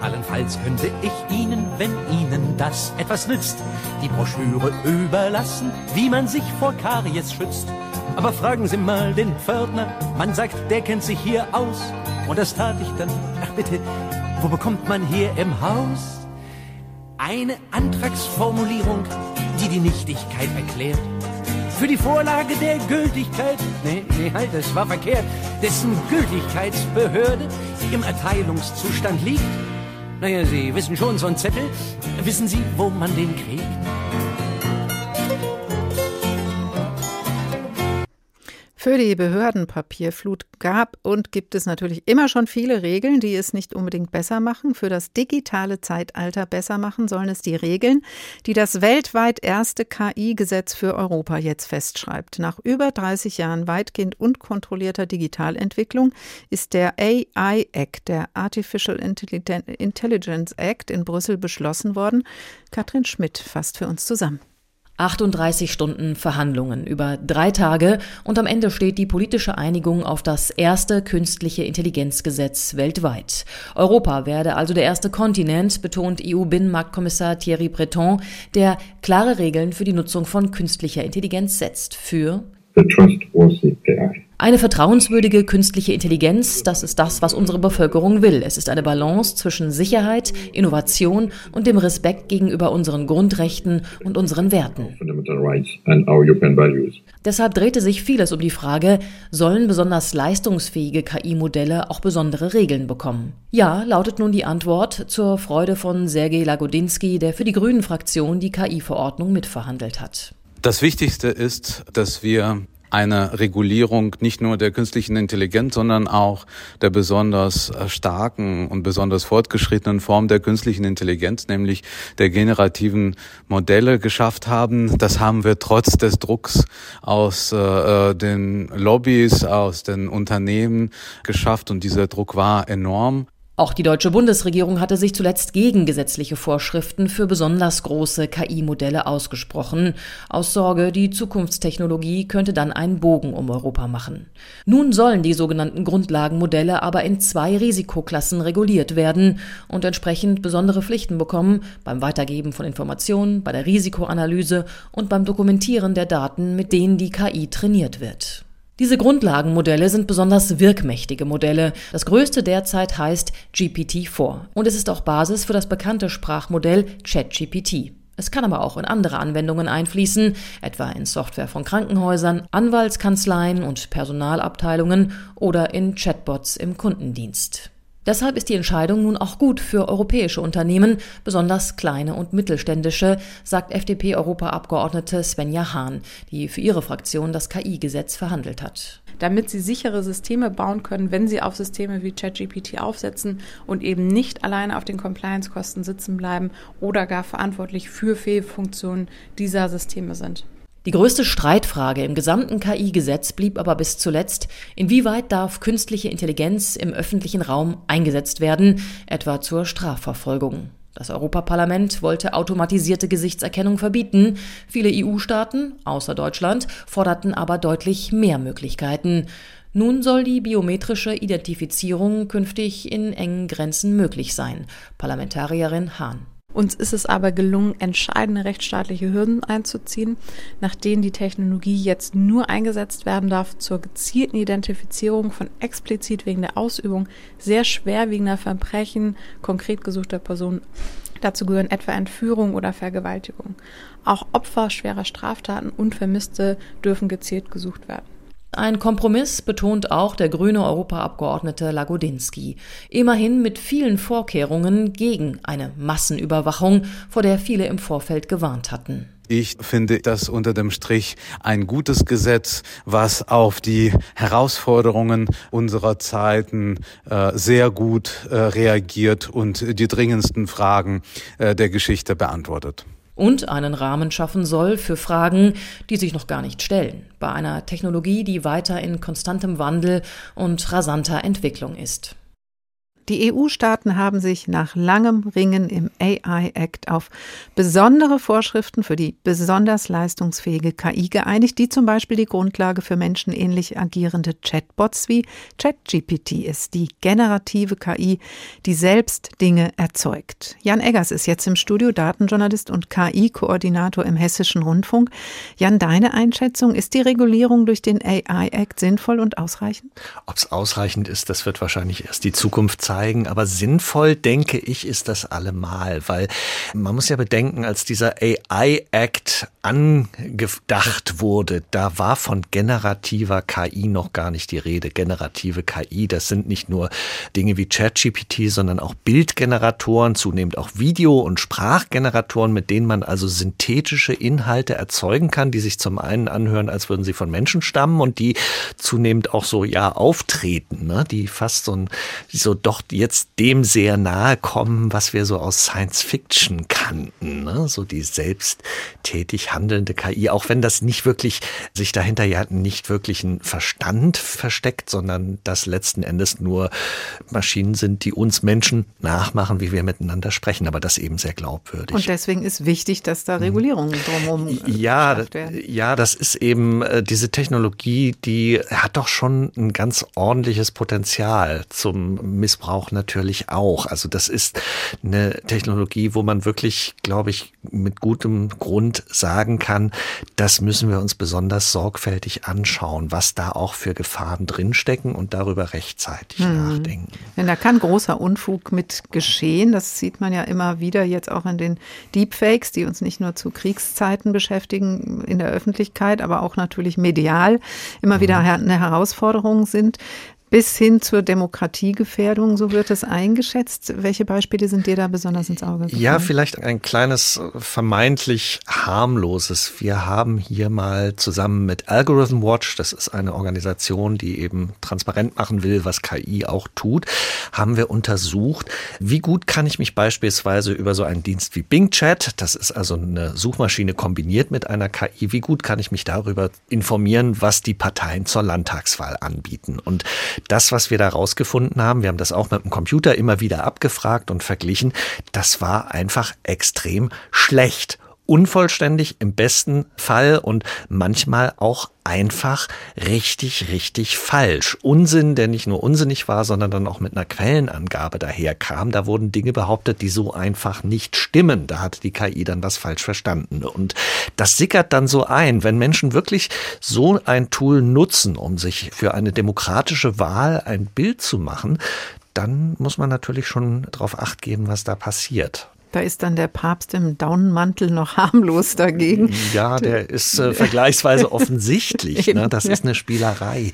Allenfalls könnte ich Ihnen, wenn Ihnen das etwas nützt, die Broschüre überlassen, wie man sich vor Karies schützt. Aber fragen Sie mal den Pförtner, man sagt, der kennt sich hier aus. Und das tat ich dann. Ach bitte, wo bekommt man hier im Haus? Eine Antragsformulierung, die die Nichtigkeit erklärt für die Vorlage der Gültigkeit, nee, nee, halt, das war verkehrt, dessen Gültigkeitsbehörde im Erteilungszustand liegt. Naja, Sie wissen schon, so ein Zettel, wissen Sie, wo man den kriegt? Für die Behördenpapierflut gab und gibt es natürlich immer schon viele Regeln, die es nicht unbedingt besser machen. Für das digitale Zeitalter besser machen sollen es die Regeln, die das weltweit erste KI-Gesetz für Europa jetzt festschreibt. Nach über 30 Jahren weitgehend unkontrollierter Digitalentwicklung ist der AI Act, der Artificial Intelligence Act in Brüssel beschlossen worden. Katrin Schmidt fasst für uns zusammen. 38 Stunden Verhandlungen über drei Tage und am Ende steht die politische Einigung auf das erste künstliche Intelligenzgesetz weltweit. Europa werde also der erste Kontinent, betont EU-Binnenmarktkommissar Thierry Breton, der klare Regeln für die Nutzung von künstlicher Intelligenz setzt für eine vertrauenswürdige künstliche Intelligenz, das ist das, was unsere Bevölkerung will. Es ist eine Balance zwischen Sicherheit, Innovation und dem Respekt gegenüber unseren Grundrechten und unseren Werten. Deshalb drehte sich vieles um die Frage, sollen besonders leistungsfähige KI-Modelle auch besondere Regeln bekommen? Ja, lautet nun die Antwort zur Freude von Sergei Lagodinsky, der für die Grünen-Fraktion die KI-Verordnung mitverhandelt hat. Das Wichtigste ist, dass wir eine Regulierung nicht nur der künstlichen Intelligenz, sondern auch der besonders starken und besonders fortgeschrittenen Form der künstlichen Intelligenz, nämlich der generativen Modelle geschafft haben. Das haben wir trotz des Drucks aus äh den Lobbys, aus den Unternehmen geschafft und dieser Druck war enorm. Auch die deutsche Bundesregierung hatte sich zuletzt gegen gesetzliche Vorschriften für besonders große KI-Modelle ausgesprochen, aus Sorge, die Zukunftstechnologie könnte dann einen Bogen um Europa machen. Nun sollen die sogenannten Grundlagenmodelle aber in zwei Risikoklassen reguliert werden und entsprechend besondere Pflichten bekommen beim Weitergeben von Informationen, bei der Risikoanalyse und beim Dokumentieren der Daten, mit denen die KI trainiert wird. Diese Grundlagenmodelle sind besonders wirkmächtige Modelle. Das größte derzeit heißt GPT-4 und es ist auch Basis für das bekannte Sprachmodell ChatGPT. Es kann aber auch in andere Anwendungen einfließen, etwa in Software von Krankenhäusern, Anwaltskanzleien und Personalabteilungen oder in Chatbots im Kundendienst. Deshalb ist die Entscheidung nun auch gut für europäische Unternehmen, besonders kleine und mittelständische, sagt FDP-Europaabgeordnete Svenja Hahn, die für ihre Fraktion das KI-Gesetz verhandelt hat. Damit sie sichere Systeme bauen können, wenn sie auf Systeme wie ChatGPT aufsetzen und eben nicht alleine auf den Compliance-Kosten sitzen bleiben oder gar verantwortlich für Fehlfunktionen dieser Systeme sind. Die größte Streitfrage im gesamten KI-Gesetz blieb aber bis zuletzt, inwieweit darf künstliche Intelligenz im öffentlichen Raum eingesetzt werden, etwa zur Strafverfolgung. Das Europaparlament wollte automatisierte Gesichtserkennung verbieten. Viele EU-Staaten, außer Deutschland, forderten aber deutlich mehr Möglichkeiten. Nun soll die biometrische Identifizierung künftig in engen Grenzen möglich sein. Parlamentarierin Hahn. Uns ist es aber gelungen, entscheidende rechtsstaatliche Hürden einzuziehen, nach denen die Technologie jetzt nur eingesetzt werden darf zur gezielten Identifizierung von explizit wegen der Ausübung sehr schwerwiegender Verbrechen konkret gesuchter Personen. Dazu gehören etwa Entführung oder Vergewaltigung. Auch Opfer schwerer Straftaten und Vermisste dürfen gezielt gesucht werden. Ein Kompromiss betont auch der grüne Europaabgeordnete Lagodinsky. Immerhin mit vielen Vorkehrungen gegen eine Massenüberwachung, vor der viele im Vorfeld gewarnt hatten. Ich finde das unter dem Strich ein gutes Gesetz, was auf die Herausforderungen unserer Zeiten äh, sehr gut äh, reagiert und die dringendsten Fragen äh, der Geschichte beantwortet und einen Rahmen schaffen soll für Fragen, die sich noch gar nicht stellen, bei einer Technologie, die weiter in konstantem Wandel und rasanter Entwicklung ist. Die EU-Staaten haben sich nach langem Ringen im AI-Act auf besondere Vorschriften für die besonders leistungsfähige KI geeinigt, die zum Beispiel die Grundlage für menschenähnlich agierende Chatbots wie ChatGPT ist, die generative KI, die selbst Dinge erzeugt. Jan Eggers ist jetzt im Studio, Datenjournalist und KI-Koordinator im Hessischen Rundfunk. Jan, deine Einschätzung, ist die Regulierung durch den AI-Act sinnvoll und ausreichend? Ob es ausreichend ist, das wird wahrscheinlich erst die Zukunft zeigen zeigen. Aber sinnvoll, denke ich, ist das allemal, weil man muss ja bedenken, als dieser AI-Act angedacht wurde, da war von generativer KI noch gar nicht die Rede. Generative KI, das sind nicht nur Dinge wie ChatGPT, sondern auch Bildgeneratoren, zunehmend auch Video- und Sprachgeneratoren, mit denen man also synthetische Inhalte erzeugen kann, die sich zum einen anhören, als würden sie von Menschen stammen und die zunehmend auch so ja auftreten, ne? die fast so ein so doch jetzt dem sehr nahe kommen, was wir so aus Science Fiction kannten. Ne? So die selbsttätig handelnde KI, auch wenn das nicht wirklich, sich dahinter ja nicht wirklich ein Verstand versteckt, sondern das letzten Endes nur Maschinen sind, die uns Menschen nachmachen, wie wir miteinander sprechen, aber das eben sehr glaubwürdig. Und deswegen ist wichtig, dass da Regulierungen drumherum äh, ja. Ja, das ist eben äh, diese Technologie, die hat doch schon ein ganz ordentliches Potenzial zum Missbrauch auch natürlich auch. Also das ist eine Technologie, wo man wirklich, glaube ich, mit gutem Grund sagen kann, das müssen wir uns besonders sorgfältig anschauen, was da auch für Gefahren drinstecken und darüber rechtzeitig hm. nachdenken. Denn da kann großer Unfug mit geschehen. Das sieht man ja immer wieder jetzt auch in den Deepfakes, die uns nicht nur zu Kriegszeiten beschäftigen in der Öffentlichkeit, aber auch natürlich medial immer wieder mhm. eine Herausforderung sind bis hin zur Demokratiegefährdung, so wird es eingeschätzt. Welche Beispiele sind dir da besonders ins Auge gefallen? Ja, vielleicht ein kleines vermeintlich harmloses. Wir haben hier mal zusammen mit Algorithm Watch, das ist eine Organisation, die eben transparent machen will, was KI auch tut, haben wir untersucht, wie gut kann ich mich beispielsweise über so einen Dienst wie Bing Chat, das ist also eine Suchmaschine kombiniert mit einer KI, wie gut kann ich mich darüber informieren, was die Parteien zur Landtagswahl anbieten. Und das, was wir da rausgefunden haben, wir haben das auch mit dem Computer immer wieder abgefragt und verglichen, das war einfach extrem schlecht unvollständig im besten Fall und manchmal auch einfach richtig, richtig falsch. Unsinn, der nicht nur unsinnig war, sondern dann auch mit einer Quellenangabe daherkam. Da wurden Dinge behauptet, die so einfach nicht stimmen. Da hat die KI dann was falsch verstanden. Und das sickert dann so ein, wenn Menschen wirklich so ein Tool nutzen, um sich für eine demokratische Wahl ein Bild zu machen, dann muss man natürlich schon darauf acht geben, was da passiert. Da ist dann der Papst im Daunenmantel noch harmlos dagegen. Ja, der ist äh, vergleichsweise offensichtlich. ne? Das ist eine Spielerei.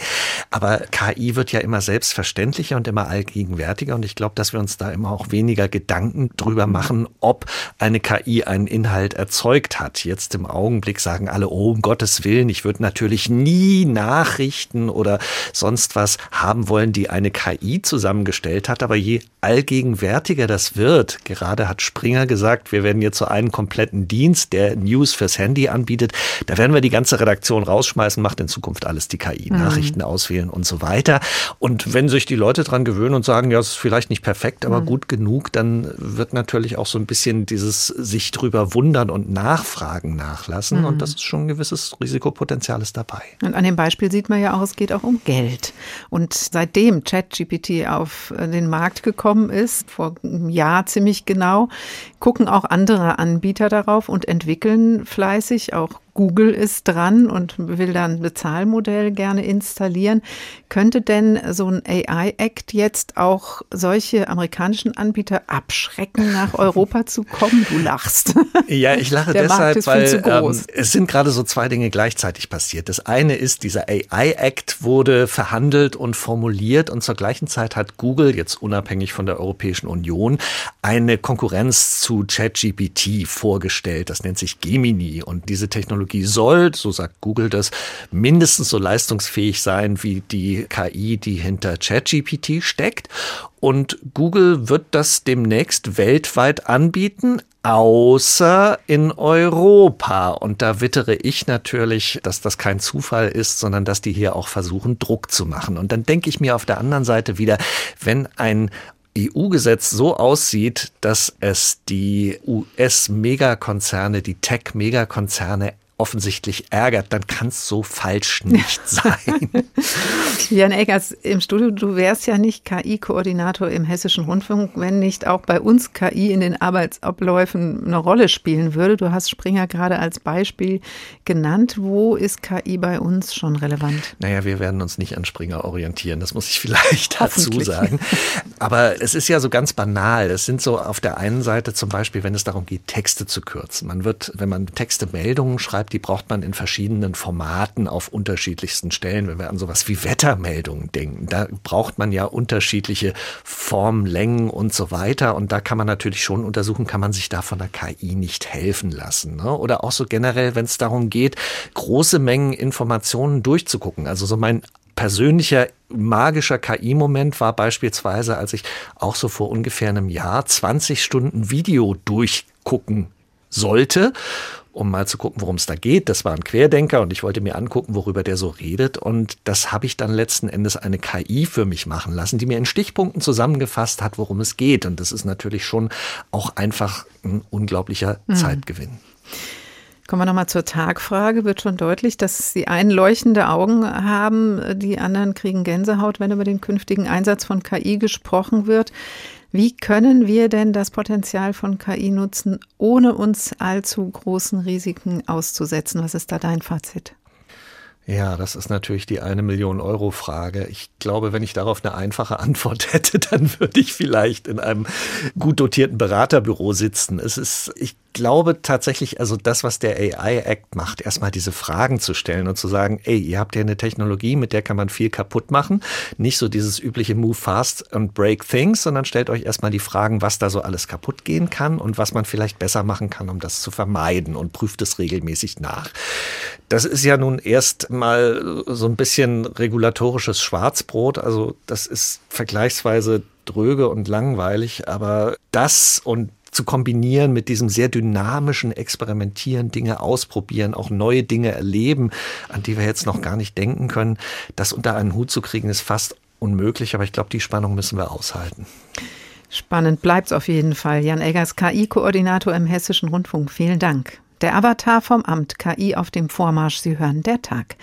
Aber KI wird ja immer selbstverständlicher und immer allgegenwärtiger. Und ich glaube, dass wir uns da immer auch weniger Gedanken drüber machen, ob eine KI einen Inhalt erzeugt hat. Jetzt im Augenblick sagen alle, oh, um Gottes Willen, ich würde natürlich nie Nachrichten oder sonst was haben wollen, die eine KI zusammengestellt hat. Aber je allgegenwärtiger das wird, gerade hat Springer Springer gesagt, wir werden jetzt so einen kompletten Dienst, der News fürs Handy anbietet. Da werden wir die ganze Redaktion rausschmeißen, macht in Zukunft alles die KI, mhm. Nachrichten auswählen und so weiter. Und wenn sich die Leute dran gewöhnen und sagen, ja, es ist vielleicht nicht perfekt, aber mhm. gut genug, dann wird natürlich auch so ein bisschen dieses sich drüber wundern und nachfragen nachlassen. Mhm. Und das ist schon ein gewisses Risikopotenzial ist dabei. Und an dem Beispiel sieht man ja auch, es geht auch um Geld. Und seitdem ChatGPT auf den Markt gekommen ist, vor einem Jahr ziemlich genau, gucken auch andere Anbieter darauf und entwickeln fleißig auch Google ist dran und will dann ein Bezahlmodell gerne installieren. Könnte denn so ein AI-Act jetzt auch solche amerikanischen Anbieter abschrecken, nach Europa zu kommen? Du lachst. Ja, ich lache Der deshalb, weil ähm, es sind gerade so zwei Dinge gleichzeitig passiert. Das eine ist, dieser AI-Act wurde verhandelt und formuliert und zur gleichen Zeit hat Google, jetzt unabhängig von der Europäischen Union, eine Konkurrenz zu ChatGPT vorgestellt. Das nennt sich Gemini und diese Technologie Technologie soll, so sagt Google das, mindestens so leistungsfähig sein wie die KI, die hinter ChatGPT steckt. Und Google wird das demnächst weltweit anbieten, außer in Europa. Und da wittere ich natürlich, dass das kein Zufall ist, sondern dass die hier auch versuchen, Druck zu machen. Und dann denke ich mir auf der anderen Seite wieder, wenn ein EU-Gesetz so aussieht, dass es die US-Megakonzerne, die Tech-Megakonzerne offensichtlich ärgert, dann kann es so falsch nicht sein. Jan Eggers, im Studio, du wärst ja nicht KI-Koordinator im Hessischen Rundfunk, wenn nicht auch bei uns KI in den Arbeitsabläufen eine Rolle spielen würde. Du hast Springer gerade als Beispiel genannt. Wo ist KI bei uns schon relevant? Naja, wir werden uns nicht an Springer orientieren, das muss ich vielleicht dazu sagen. Aber es ist ja so ganz banal. Es sind so auf der einen Seite zum Beispiel, wenn es darum geht, Texte zu kürzen. Man wird, wenn man Texte Meldungen schreibt, die braucht man in verschiedenen Formaten auf unterschiedlichsten Stellen. Wenn wir an sowas wie Wettermeldungen denken, da braucht man ja unterschiedliche Formlängen und so weiter. Und da kann man natürlich schon untersuchen, kann man sich da von der KI nicht helfen lassen. Ne? Oder auch so generell, wenn es darum geht, große Mengen Informationen durchzugucken. Also so mein persönlicher magischer KI-Moment war beispielsweise, als ich auch so vor ungefähr einem Jahr 20 Stunden Video durchgucken sollte um mal zu gucken, worum es da geht. Das war ein Querdenker und ich wollte mir angucken, worüber der so redet. Und das habe ich dann letzten Endes eine KI für mich machen lassen, die mir in Stichpunkten zusammengefasst hat, worum es geht. Und das ist natürlich schon auch einfach ein unglaublicher mhm. Zeitgewinn. Kommen wir nochmal zur Tagfrage. Wird schon deutlich, dass die einen leuchtende Augen haben, die anderen kriegen Gänsehaut, wenn über den künftigen Einsatz von KI gesprochen wird. Wie können wir denn das Potenzial von KI nutzen, ohne uns allzu großen Risiken auszusetzen? Was ist da dein Fazit? Ja, das ist natürlich die eine Million Euro Frage. Ich glaube, wenn ich darauf eine einfache Antwort hätte, dann würde ich vielleicht in einem gut dotierten Beraterbüro sitzen. Es ist, ich glaube tatsächlich, also das, was der AI Act macht, erstmal diese Fragen zu stellen und zu sagen, ey, ihr habt ja eine Technologie, mit der kann man viel kaputt machen. Nicht so dieses übliche Move fast and break things, sondern stellt euch erstmal die Fragen, was da so alles kaputt gehen kann und was man vielleicht besser machen kann, um das zu vermeiden und prüft es regelmäßig nach. Das ist ja nun erst mal so ein bisschen regulatorisches Schwarzbrot. Also das ist vergleichsweise dröge und langweilig, aber das und zu kombinieren mit diesem sehr dynamischen Experimentieren, Dinge ausprobieren, auch neue Dinge erleben, an die wir jetzt noch gar nicht denken können, das unter einen Hut zu kriegen, ist fast unmöglich, aber ich glaube, die Spannung müssen wir aushalten. Spannend bleibt es auf jeden Fall. Jan Eggers, KI-Koordinator im Hessischen Rundfunk. Vielen Dank. Der Avatar vom Amt KI auf dem Vormarsch. Sie hören der Tag.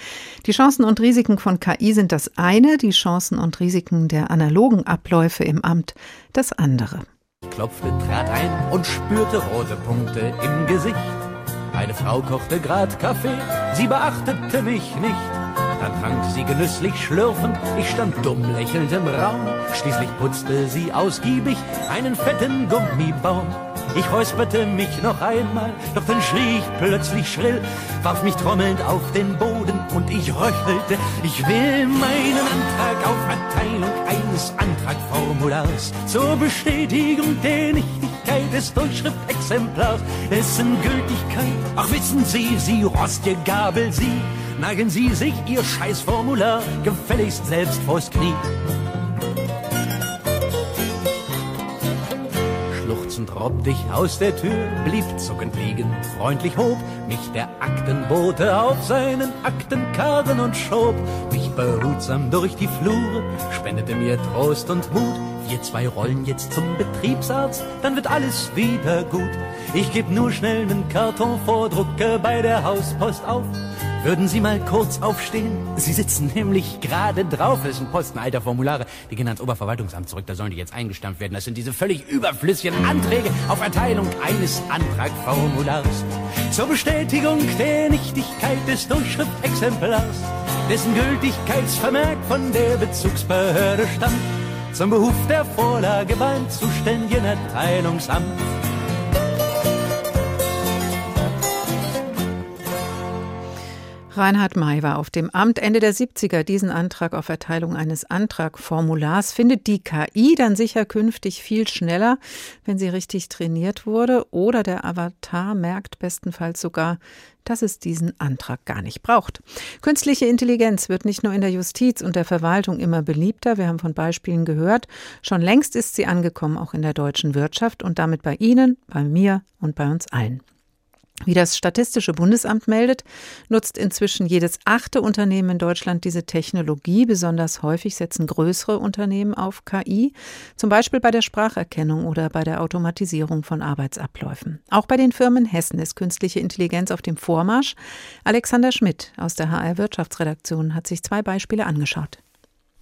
Die Chancen und Risiken von KI sind das eine, die Chancen und Risiken der analogen Abläufe im Amt das andere. Klopfte, trat ein und spürte rote Punkte im Gesicht. Eine Frau kochte grad Kaffee, sie beachtete mich nicht. Dann trank sie genüsslich schlürfend, ich stand dumm lächelnd im Raum. Schließlich putzte sie ausgiebig einen fetten Gummibaum. Ich räusperte mich noch einmal, doch dann schrie ich plötzlich schrill, warf mich trommelnd auf den Boden und ich röchelte. Ich will meinen Antrag auf Erteilung eines Antragformulars zur Bestätigung der Nichtigkeit des Durchschriftexemplars, dessen Gültigkeit, ach wissen Sie, Sie rostige Gabel, Sie, neigen Sie sich Ihr Scheißformular gefälligst selbst vors Knie. Schluchzend robbte ich aus der Tür, blieb zuckend liegen, freundlich hob mich der Aktenbote auf seinen Aktenkarren und schob mich behutsam durch die Flure, spendete mir Trost und Mut. Wir zwei rollen jetzt zum Betriebsarzt, dann wird alles wieder gut. Ich geb nur schnell nen Karton vor, drucke bei der Hauspost auf. Würden Sie mal kurz aufstehen? Sie sitzen nämlich gerade drauf. Das ein Posten alter Formulare. Die gehen ans Oberverwaltungsamt zurück. Da sollen die jetzt eingestampft werden. Das sind diese völlig überflüssigen Anträge auf Erteilung eines Antragformulars. Zur Bestätigung der Nichtigkeit des Durchschriftexemplars, dessen Gültigkeitsvermerk von der Bezugsbehörde stammt. Zum Behuf der Vorlage beim zuständigen Erteilungsamt. Reinhard May war auf dem Amt Ende der 70er. Diesen Antrag auf Erteilung eines Antragformulars findet die KI dann sicher künftig viel schneller, wenn sie richtig trainiert wurde. Oder der Avatar merkt bestenfalls sogar, dass es diesen Antrag gar nicht braucht. Künstliche Intelligenz wird nicht nur in der Justiz und der Verwaltung immer beliebter, wir haben von Beispielen gehört, schon längst ist sie angekommen auch in der deutschen Wirtschaft und damit bei Ihnen, bei mir und bei uns allen. Wie das Statistische Bundesamt meldet, nutzt inzwischen jedes achte Unternehmen in Deutschland diese Technologie. Besonders häufig setzen größere Unternehmen auf KI, zum Beispiel bei der Spracherkennung oder bei der Automatisierung von Arbeitsabläufen. Auch bei den Firmen Hessen ist künstliche Intelligenz auf dem Vormarsch. Alexander Schmidt aus der HR Wirtschaftsredaktion hat sich zwei Beispiele angeschaut.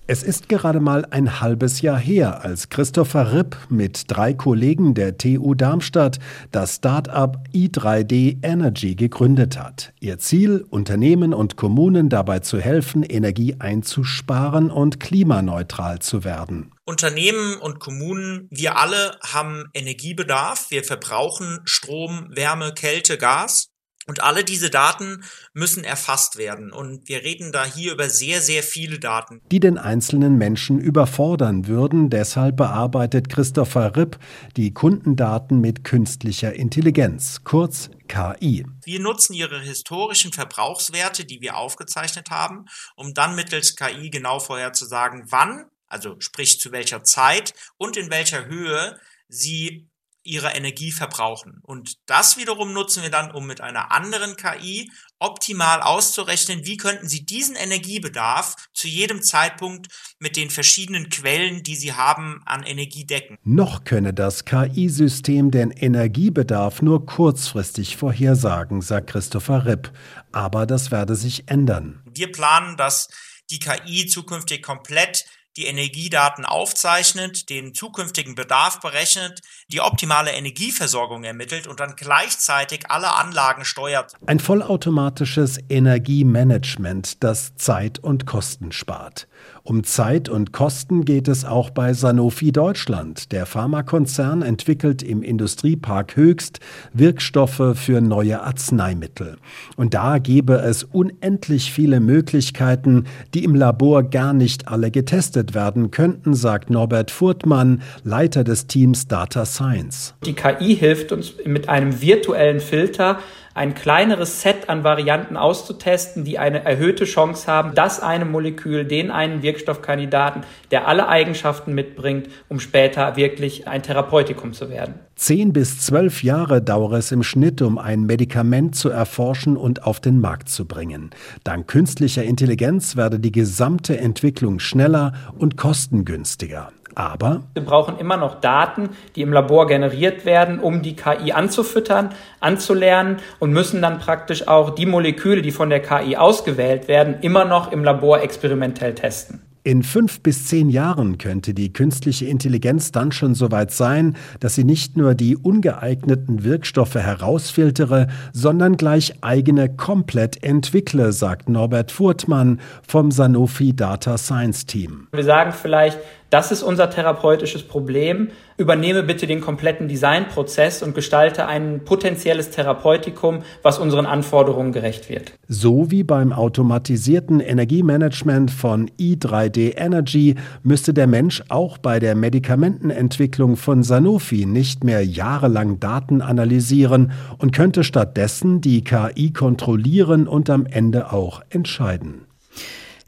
Es ist gerade mal ein halbes Jahr her, als Christopher Ripp mit drei Kollegen der TU Darmstadt das Start-up i3D Energy gegründet hat. Ihr Ziel, Unternehmen und Kommunen dabei zu helfen, Energie einzusparen und klimaneutral zu werden. Unternehmen und Kommunen, wir alle haben Energiebedarf. Wir verbrauchen Strom, Wärme, Kälte, Gas. Und alle diese Daten müssen erfasst werden. Und wir reden da hier über sehr, sehr viele Daten. Die den einzelnen Menschen überfordern würden. Deshalb bearbeitet Christopher Ripp die Kundendaten mit künstlicher Intelligenz, kurz KI. Wir nutzen ihre historischen Verbrauchswerte, die wir aufgezeichnet haben, um dann mittels KI genau vorherzusagen, wann, also sprich zu welcher Zeit und in welcher Höhe sie ihrer Energie verbrauchen. Und das wiederum nutzen wir dann, um mit einer anderen KI optimal auszurechnen, wie könnten Sie diesen Energiebedarf zu jedem Zeitpunkt mit den verschiedenen Quellen, die Sie haben, an Energie decken. Noch könne das KI-System den Energiebedarf nur kurzfristig vorhersagen, sagt Christopher Ripp. Aber das werde sich ändern. Wir planen, dass die KI zukünftig komplett die Energiedaten aufzeichnet, den zukünftigen Bedarf berechnet, die optimale Energieversorgung ermittelt und dann gleichzeitig alle Anlagen steuert. Ein vollautomatisches Energiemanagement, das Zeit und Kosten spart. Um Zeit und Kosten geht es auch bei Sanofi Deutschland. Der Pharmakonzern entwickelt im Industriepark Höchst Wirkstoffe für neue Arzneimittel. Und da gäbe es unendlich viele Möglichkeiten, die im Labor gar nicht alle getestet werden könnten, sagt Norbert Furtmann, Leiter des Teams Data Science. Die KI hilft uns mit einem virtuellen Filter ein kleineres Set an Varianten auszutesten, die eine erhöhte Chance haben, das eine Molekül, den einen Wirkstoffkandidaten, der alle Eigenschaften mitbringt, um später wirklich ein Therapeutikum zu werden. Zehn bis zwölf Jahre dauere es im Schnitt, um ein Medikament zu erforschen und auf den Markt zu bringen. Dank künstlicher Intelligenz werde die gesamte Entwicklung schneller und kostengünstiger. Aber wir brauchen immer noch Daten, die im Labor generiert werden, um die KI anzufüttern, anzulernen und müssen dann praktisch auch die Moleküle, die von der KI ausgewählt werden, immer noch im Labor experimentell testen. In fünf bis zehn Jahren könnte die künstliche Intelligenz dann schon so weit sein, dass sie nicht nur die ungeeigneten Wirkstoffe herausfiltere, sondern gleich eigene komplett entwickle, sagt Norbert Furtmann vom Sanofi Data Science Team. Wir sagen vielleicht, das ist unser therapeutisches Problem. Übernehme bitte den kompletten Designprozess und gestalte ein potenzielles Therapeutikum, was unseren Anforderungen gerecht wird. So wie beim automatisierten Energiemanagement von i3D Energy müsste der Mensch auch bei der Medikamentenentwicklung von Sanofi nicht mehr jahrelang Daten analysieren und könnte stattdessen die KI kontrollieren und am Ende auch entscheiden.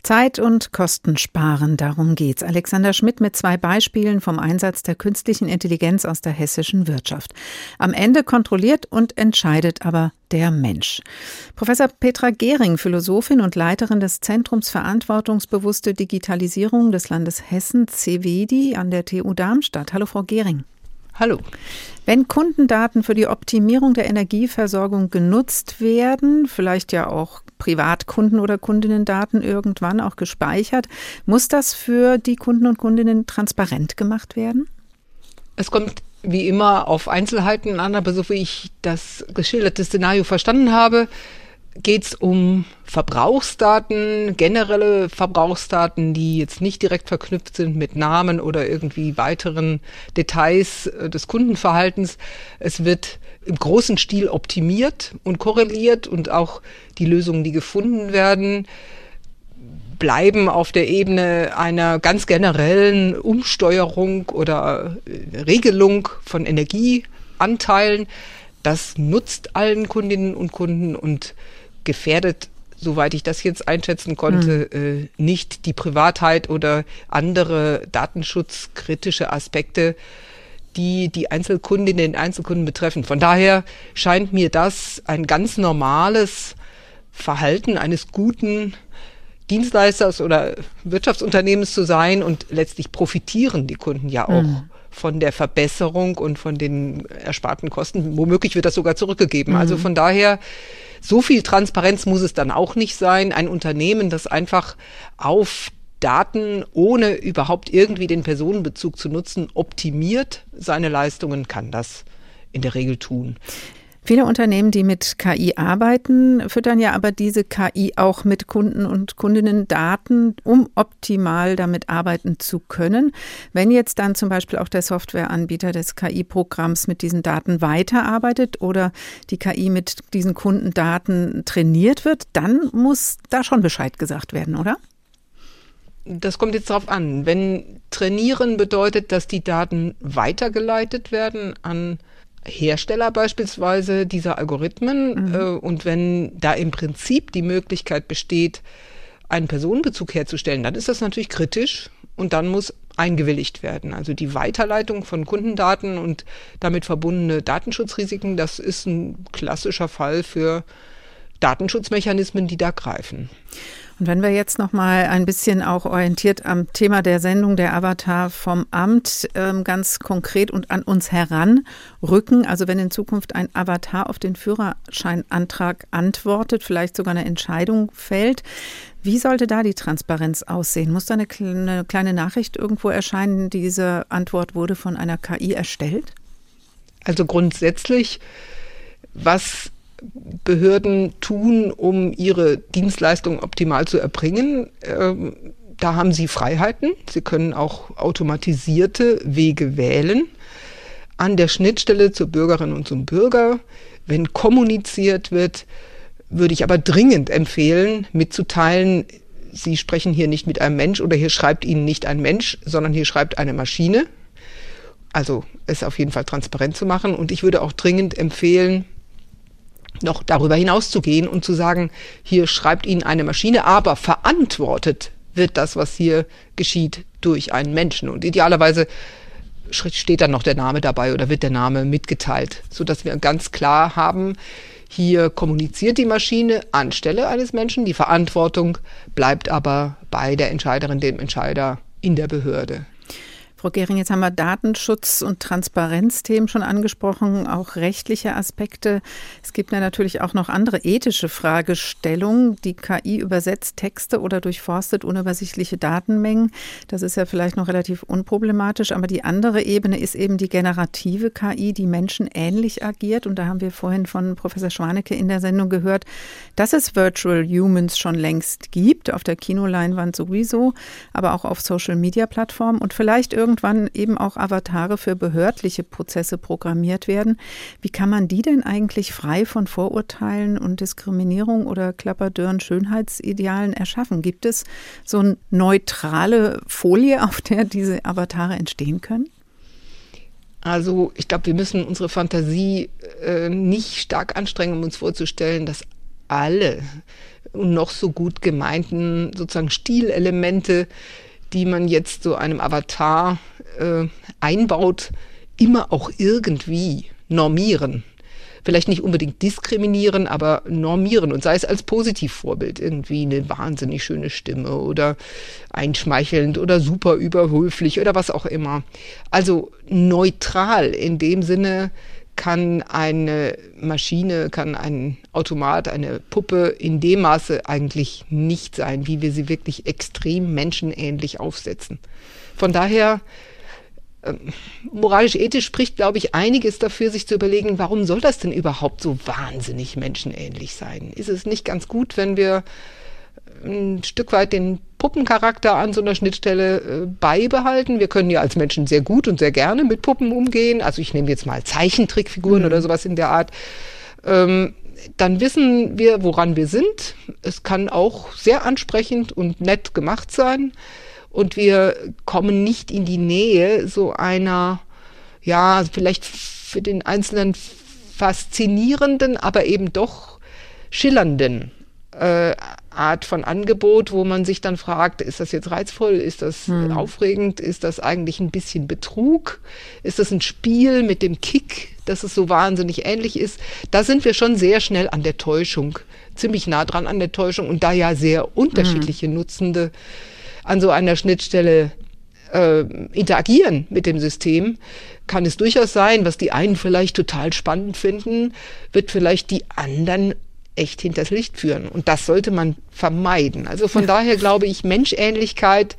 Zeit und Kosten sparen, darum geht's. Alexander Schmidt mit zwei Beispielen vom Einsatz der künstlichen Intelligenz aus der hessischen Wirtschaft. Am Ende kontrolliert und entscheidet aber der Mensch. Professor Petra Gehring, Philosophin und Leiterin des Zentrums Verantwortungsbewusste Digitalisierung des Landes Hessen, CVEDI an der TU Darmstadt. Hallo, Frau Gehring. Hallo. Wenn Kundendaten für die Optimierung der Energieversorgung genutzt werden, vielleicht ja auch Privatkunden- oder Kundinnendaten irgendwann auch gespeichert. Muss das für die Kunden und Kundinnen transparent gemacht werden? Es kommt wie immer auf Einzelheiten an, aber so wie ich das geschilderte Szenario verstanden habe, geht es um Verbrauchsdaten, generelle Verbrauchsdaten, die jetzt nicht direkt verknüpft sind mit Namen oder irgendwie weiteren Details äh, des Kundenverhaltens. Es wird im großen Stil optimiert und korreliert und auch die Lösungen, die gefunden werden, bleiben auf der Ebene einer ganz generellen Umsteuerung oder äh, Regelung von Energieanteilen. Das nutzt allen Kundinnen und Kunden und gefährdet, soweit ich das jetzt einschätzen konnte, mhm. nicht die Privatheit oder andere datenschutzkritische Aspekte die die Einzelkundinnen und Einzelkunden betreffen. Von daher scheint mir das ein ganz normales Verhalten eines guten Dienstleisters oder Wirtschaftsunternehmens zu sein und letztlich profitieren die Kunden ja auch mhm. von der Verbesserung und von den ersparten Kosten. Womöglich wird das sogar zurückgegeben. Also mhm. Also von daher, so viel Transparenz muss es dann auch nicht sein. Ein Unternehmen, das einfach auf Daten, ohne überhaupt irgendwie den Personenbezug zu nutzen, optimiert seine Leistungen, kann das in der Regel tun. Viele Unternehmen, die mit KI arbeiten, füttern ja aber diese KI auch mit Kunden und Kundinnen Daten, um optimal damit arbeiten zu können. Wenn jetzt dann zum Beispiel auch der Softwareanbieter des KI-Programms mit diesen Daten weiterarbeitet oder die KI mit diesen Kundendaten trainiert wird, dann muss da schon Bescheid gesagt werden, oder? Das kommt jetzt darauf an. Wenn trainieren bedeutet, dass die Daten weitergeleitet werden an Hersteller beispielsweise dieser Algorithmen mhm. äh, und wenn da im Prinzip die Möglichkeit besteht, einen Personenbezug herzustellen, dann ist das natürlich kritisch und dann muss eingewilligt werden. Also die Weiterleitung von Kundendaten und damit verbundene Datenschutzrisiken, das ist ein klassischer Fall für Datenschutzmechanismen, die da greifen. Und wenn wir jetzt noch mal ein bisschen auch orientiert am Thema der Sendung der Avatar vom Amt ähm, ganz konkret und an uns heranrücken, also wenn in Zukunft ein Avatar auf den Führerscheinantrag antwortet, vielleicht sogar eine Entscheidung fällt, wie sollte da die Transparenz aussehen? Muss da eine, eine kleine Nachricht irgendwo erscheinen, diese Antwort wurde von einer KI erstellt? Also grundsätzlich, was Behörden tun, um ihre Dienstleistungen optimal zu erbringen. Ähm, da haben sie Freiheiten. Sie können auch automatisierte Wege wählen. An der Schnittstelle zur Bürgerin und zum Bürger, wenn kommuniziert wird, würde ich aber dringend empfehlen, mitzuteilen, Sie sprechen hier nicht mit einem Mensch oder hier schreibt Ihnen nicht ein Mensch, sondern hier schreibt eine Maschine. Also es auf jeden Fall transparent zu machen. Und ich würde auch dringend empfehlen, noch darüber hinaus zu gehen und zu sagen, hier schreibt Ihnen eine Maschine, aber verantwortet wird das, was hier geschieht, durch einen Menschen. Und idealerweise steht dann noch der Name dabei oder wird der Name mitgeteilt, sodass wir ganz klar haben, hier kommuniziert die Maschine anstelle eines Menschen, die Verantwortung bleibt aber bei der Entscheiderin, dem Entscheider in der Behörde. Frau Gehring, jetzt haben wir Datenschutz und Transparenzthemen schon angesprochen, auch rechtliche Aspekte. Es gibt ja natürlich auch noch andere ethische Fragestellungen. Die KI übersetzt Texte oder durchforstet unübersichtliche Datenmengen. Das ist ja vielleicht noch relativ unproblematisch, aber die andere Ebene ist eben die generative KI, die menschenähnlich agiert. Und da haben wir vorhin von Professor Schwanecke in der Sendung gehört, dass es Virtual Humans schon längst gibt, auf der Kinoleinwand sowieso, aber auch auf Social-Media-Plattformen und vielleicht irgendwann eben auch Avatare für behördliche Prozesse programmiert werden. Wie kann man die denn eigentlich frei von Vorurteilen und Diskriminierung oder klapperdürren Schönheitsidealen erschaffen? Gibt es so eine neutrale Folie, auf der diese Avatare entstehen können? Also ich glaube, wir müssen unsere Fantasie äh, nicht stark anstrengen, um uns vorzustellen, dass alle noch so gut gemeinten sozusagen Stilelemente die man jetzt so einem Avatar äh, einbaut, immer auch irgendwie normieren. Vielleicht nicht unbedingt diskriminieren, aber normieren und sei es als Positivvorbild irgendwie eine wahnsinnig schöne Stimme oder einschmeichelnd oder super überhöflich oder was auch immer. Also neutral in dem Sinne, kann eine Maschine, kann ein Automat, eine Puppe in dem Maße eigentlich nicht sein, wie wir sie wirklich extrem menschenähnlich aufsetzen. Von daher, äh, moralisch-ethisch spricht, glaube ich, einiges dafür, sich zu überlegen, warum soll das denn überhaupt so wahnsinnig menschenähnlich sein? Ist es nicht ganz gut, wenn wir ein Stück weit den Puppencharakter an so einer Schnittstelle äh, beibehalten. Wir können ja als Menschen sehr gut und sehr gerne mit Puppen umgehen. Also ich nehme jetzt mal Zeichentrickfiguren mhm. oder sowas in der Art. Ähm, dann wissen wir, woran wir sind. Es kann auch sehr ansprechend und nett gemacht sein. Und wir kommen nicht in die Nähe so einer, ja, vielleicht für den Einzelnen faszinierenden, aber eben doch schillernden äh, Art von Angebot, wo man sich dann fragt, ist das jetzt reizvoll, ist das hm. aufregend, ist das eigentlich ein bisschen Betrug, ist das ein Spiel mit dem Kick, dass es so wahnsinnig ähnlich ist. Da sind wir schon sehr schnell an der Täuschung, ziemlich nah dran an der Täuschung und da ja sehr unterschiedliche hm. Nutzende an so einer Schnittstelle äh, interagieren mit dem System, kann es durchaus sein, was die einen vielleicht total spannend finden, wird vielleicht die anderen echt hinters Licht führen. Und das sollte man vermeiden. Also von daher glaube ich, Menschähnlichkeit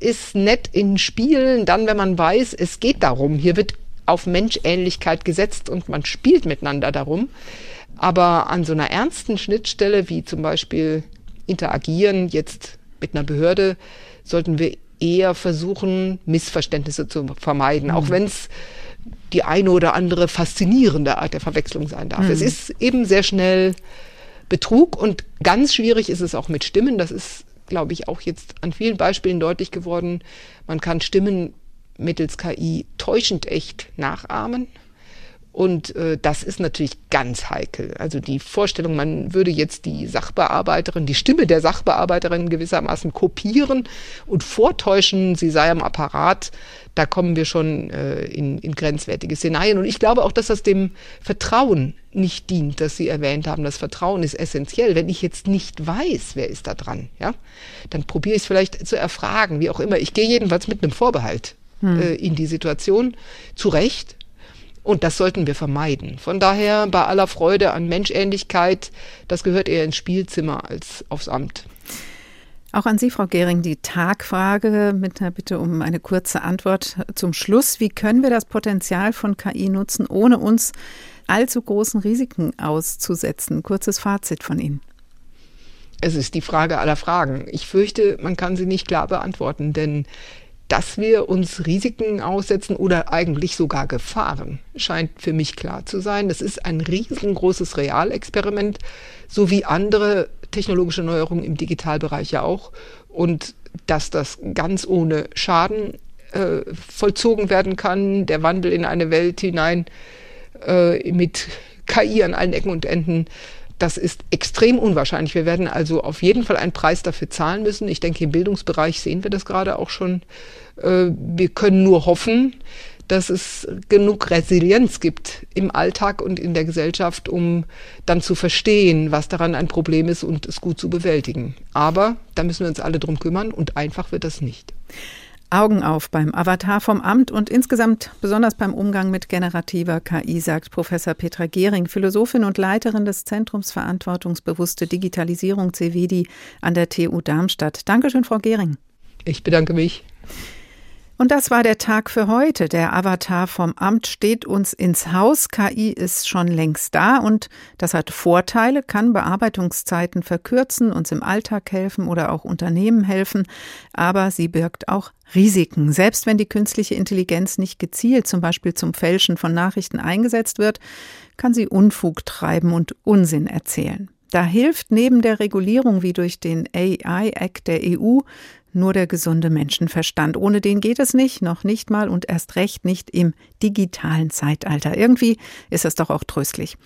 ist nett in Spielen, dann, wenn man weiß, es geht darum, hier wird auf Menschähnlichkeit gesetzt und man spielt miteinander darum. Aber an so einer ernsten Schnittstelle, wie zum Beispiel interagieren jetzt mit einer Behörde, sollten wir eher versuchen, Missverständnisse zu vermeiden, mhm. auch wenn es die eine oder andere faszinierende Art der Verwechslung sein darf. Mhm. Es ist eben sehr schnell Betrug und ganz schwierig ist es auch mit Stimmen. Das ist, glaube ich, auch jetzt an vielen Beispielen deutlich geworden. Man kann Stimmen mittels KI täuschend echt nachahmen. Und äh, das ist natürlich ganz heikel. Also die Vorstellung, man würde jetzt die Sachbearbeiterin, die Stimme der Sachbearbeiterin gewissermaßen kopieren und vortäuschen, sie sei am Apparat, da kommen wir schon äh, in, in grenzwertige Szenarien. Und ich glaube auch, dass das dem Vertrauen nicht dient, das Sie erwähnt haben. Das Vertrauen ist essentiell. Wenn ich jetzt nicht weiß, wer ist da dran, ja, dann probiere ich es vielleicht zu erfragen, wie auch immer. Ich gehe jedenfalls mit einem Vorbehalt hm. äh, in die Situation. Zu Recht, und das sollten wir vermeiden. Von daher bei aller Freude an Menschähnlichkeit, das gehört eher ins Spielzimmer als aufs Amt. Auch an Sie, Frau Gehring, die Tagfrage mit einer Bitte um eine kurze Antwort zum Schluss. Wie können wir das Potenzial von KI nutzen, ohne uns allzu großen Risiken auszusetzen? Kurzes Fazit von Ihnen. Es ist die Frage aller Fragen. Ich fürchte, man kann sie nicht klar beantworten, denn dass wir uns Risiken aussetzen oder eigentlich sogar Gefahren, scheint für mich klar zu sein. Das ist ein riesengroßes Realexperiment, so wie andere technologische Neuerungen im Digitalbereich ja auch. Und dass das ganz ohne Schaden äh, vollzogen werden kann, der Wandel in eine Welt hinein äh, mit KI an allen Ecken und Enden. Das ist extrem unwahrscheinlich. Wir werden also auf jeden Fall einen Preis dafür zahlen müssen. Ich denke, im Bildungsbereich sehen wir das gerade auch schon. Äh, wir können nur hoffen, dass es genug Resilienz gibt im Alltag und in der Gesellschaft, um dann zu verstehen, was daran ein Problem ist und es gut zu bewältigen. Aber da müssen wir uns alle drum kümmern und einfach wird das nicht. Augen auf beim Avatar vom Amt und insgesamt besonders beim Umgang mit generativer KI, sagt Professor Petra Gehring, Philosophin und Leiterin des Zentrums Verantwortungsbewusste Digitalisierung CVDI an der TU Darmstadt. Dankeschön, Frau Gehring. Ich bedanke mich. Und das war der Tag für heute. Der Avatar vom Amt steht uns ins Haus. KI ist schon längst da und das hat Vorteile, kann Bearbeitungszeiten verkürzen, uns im Alltag helfen oder auch Unternehmen helfen. Aber sie birgt auch Risiken. Selbst wenn die künstliche Intelligenz nicht gezielt zum Beispiel zum Fälschen von Nachrichten eingesetzt wird, kann sie Unfug treiben und Unsinn erzählen. Da hilft neben der Regulierung wie durch den AI Act der EU nur der gesunde Menschenverstand. Ohne den geht es nicht, noch nicht mal und erst recht nicht im digitalen Zeitalter. Irgendwie ist es doch auch tröstlich.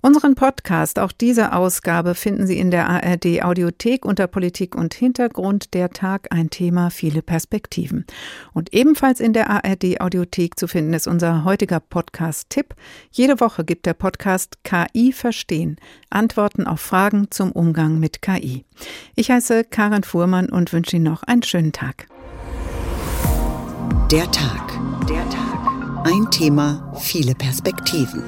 Unseren Podcast, auch diese Ausgabe, finden Sie in der ARD Audiothek unter Politik und Hintergrund. Der Tag ein Thema, viele Perspektiven. Und ebenfalls in der ARD Audiothek zu finden ist unser heutiger Podcast-Tipp. Jede Woche gibt der Podcast KI verstehen. Antworten auf Fragen zum Umgang mit KI. Ich heiße Karin Fuhrmann und wünsche Ihnen noch einen schönen Tag. Der Tag. Der Tag. Ein Thema, viele Perspektiven.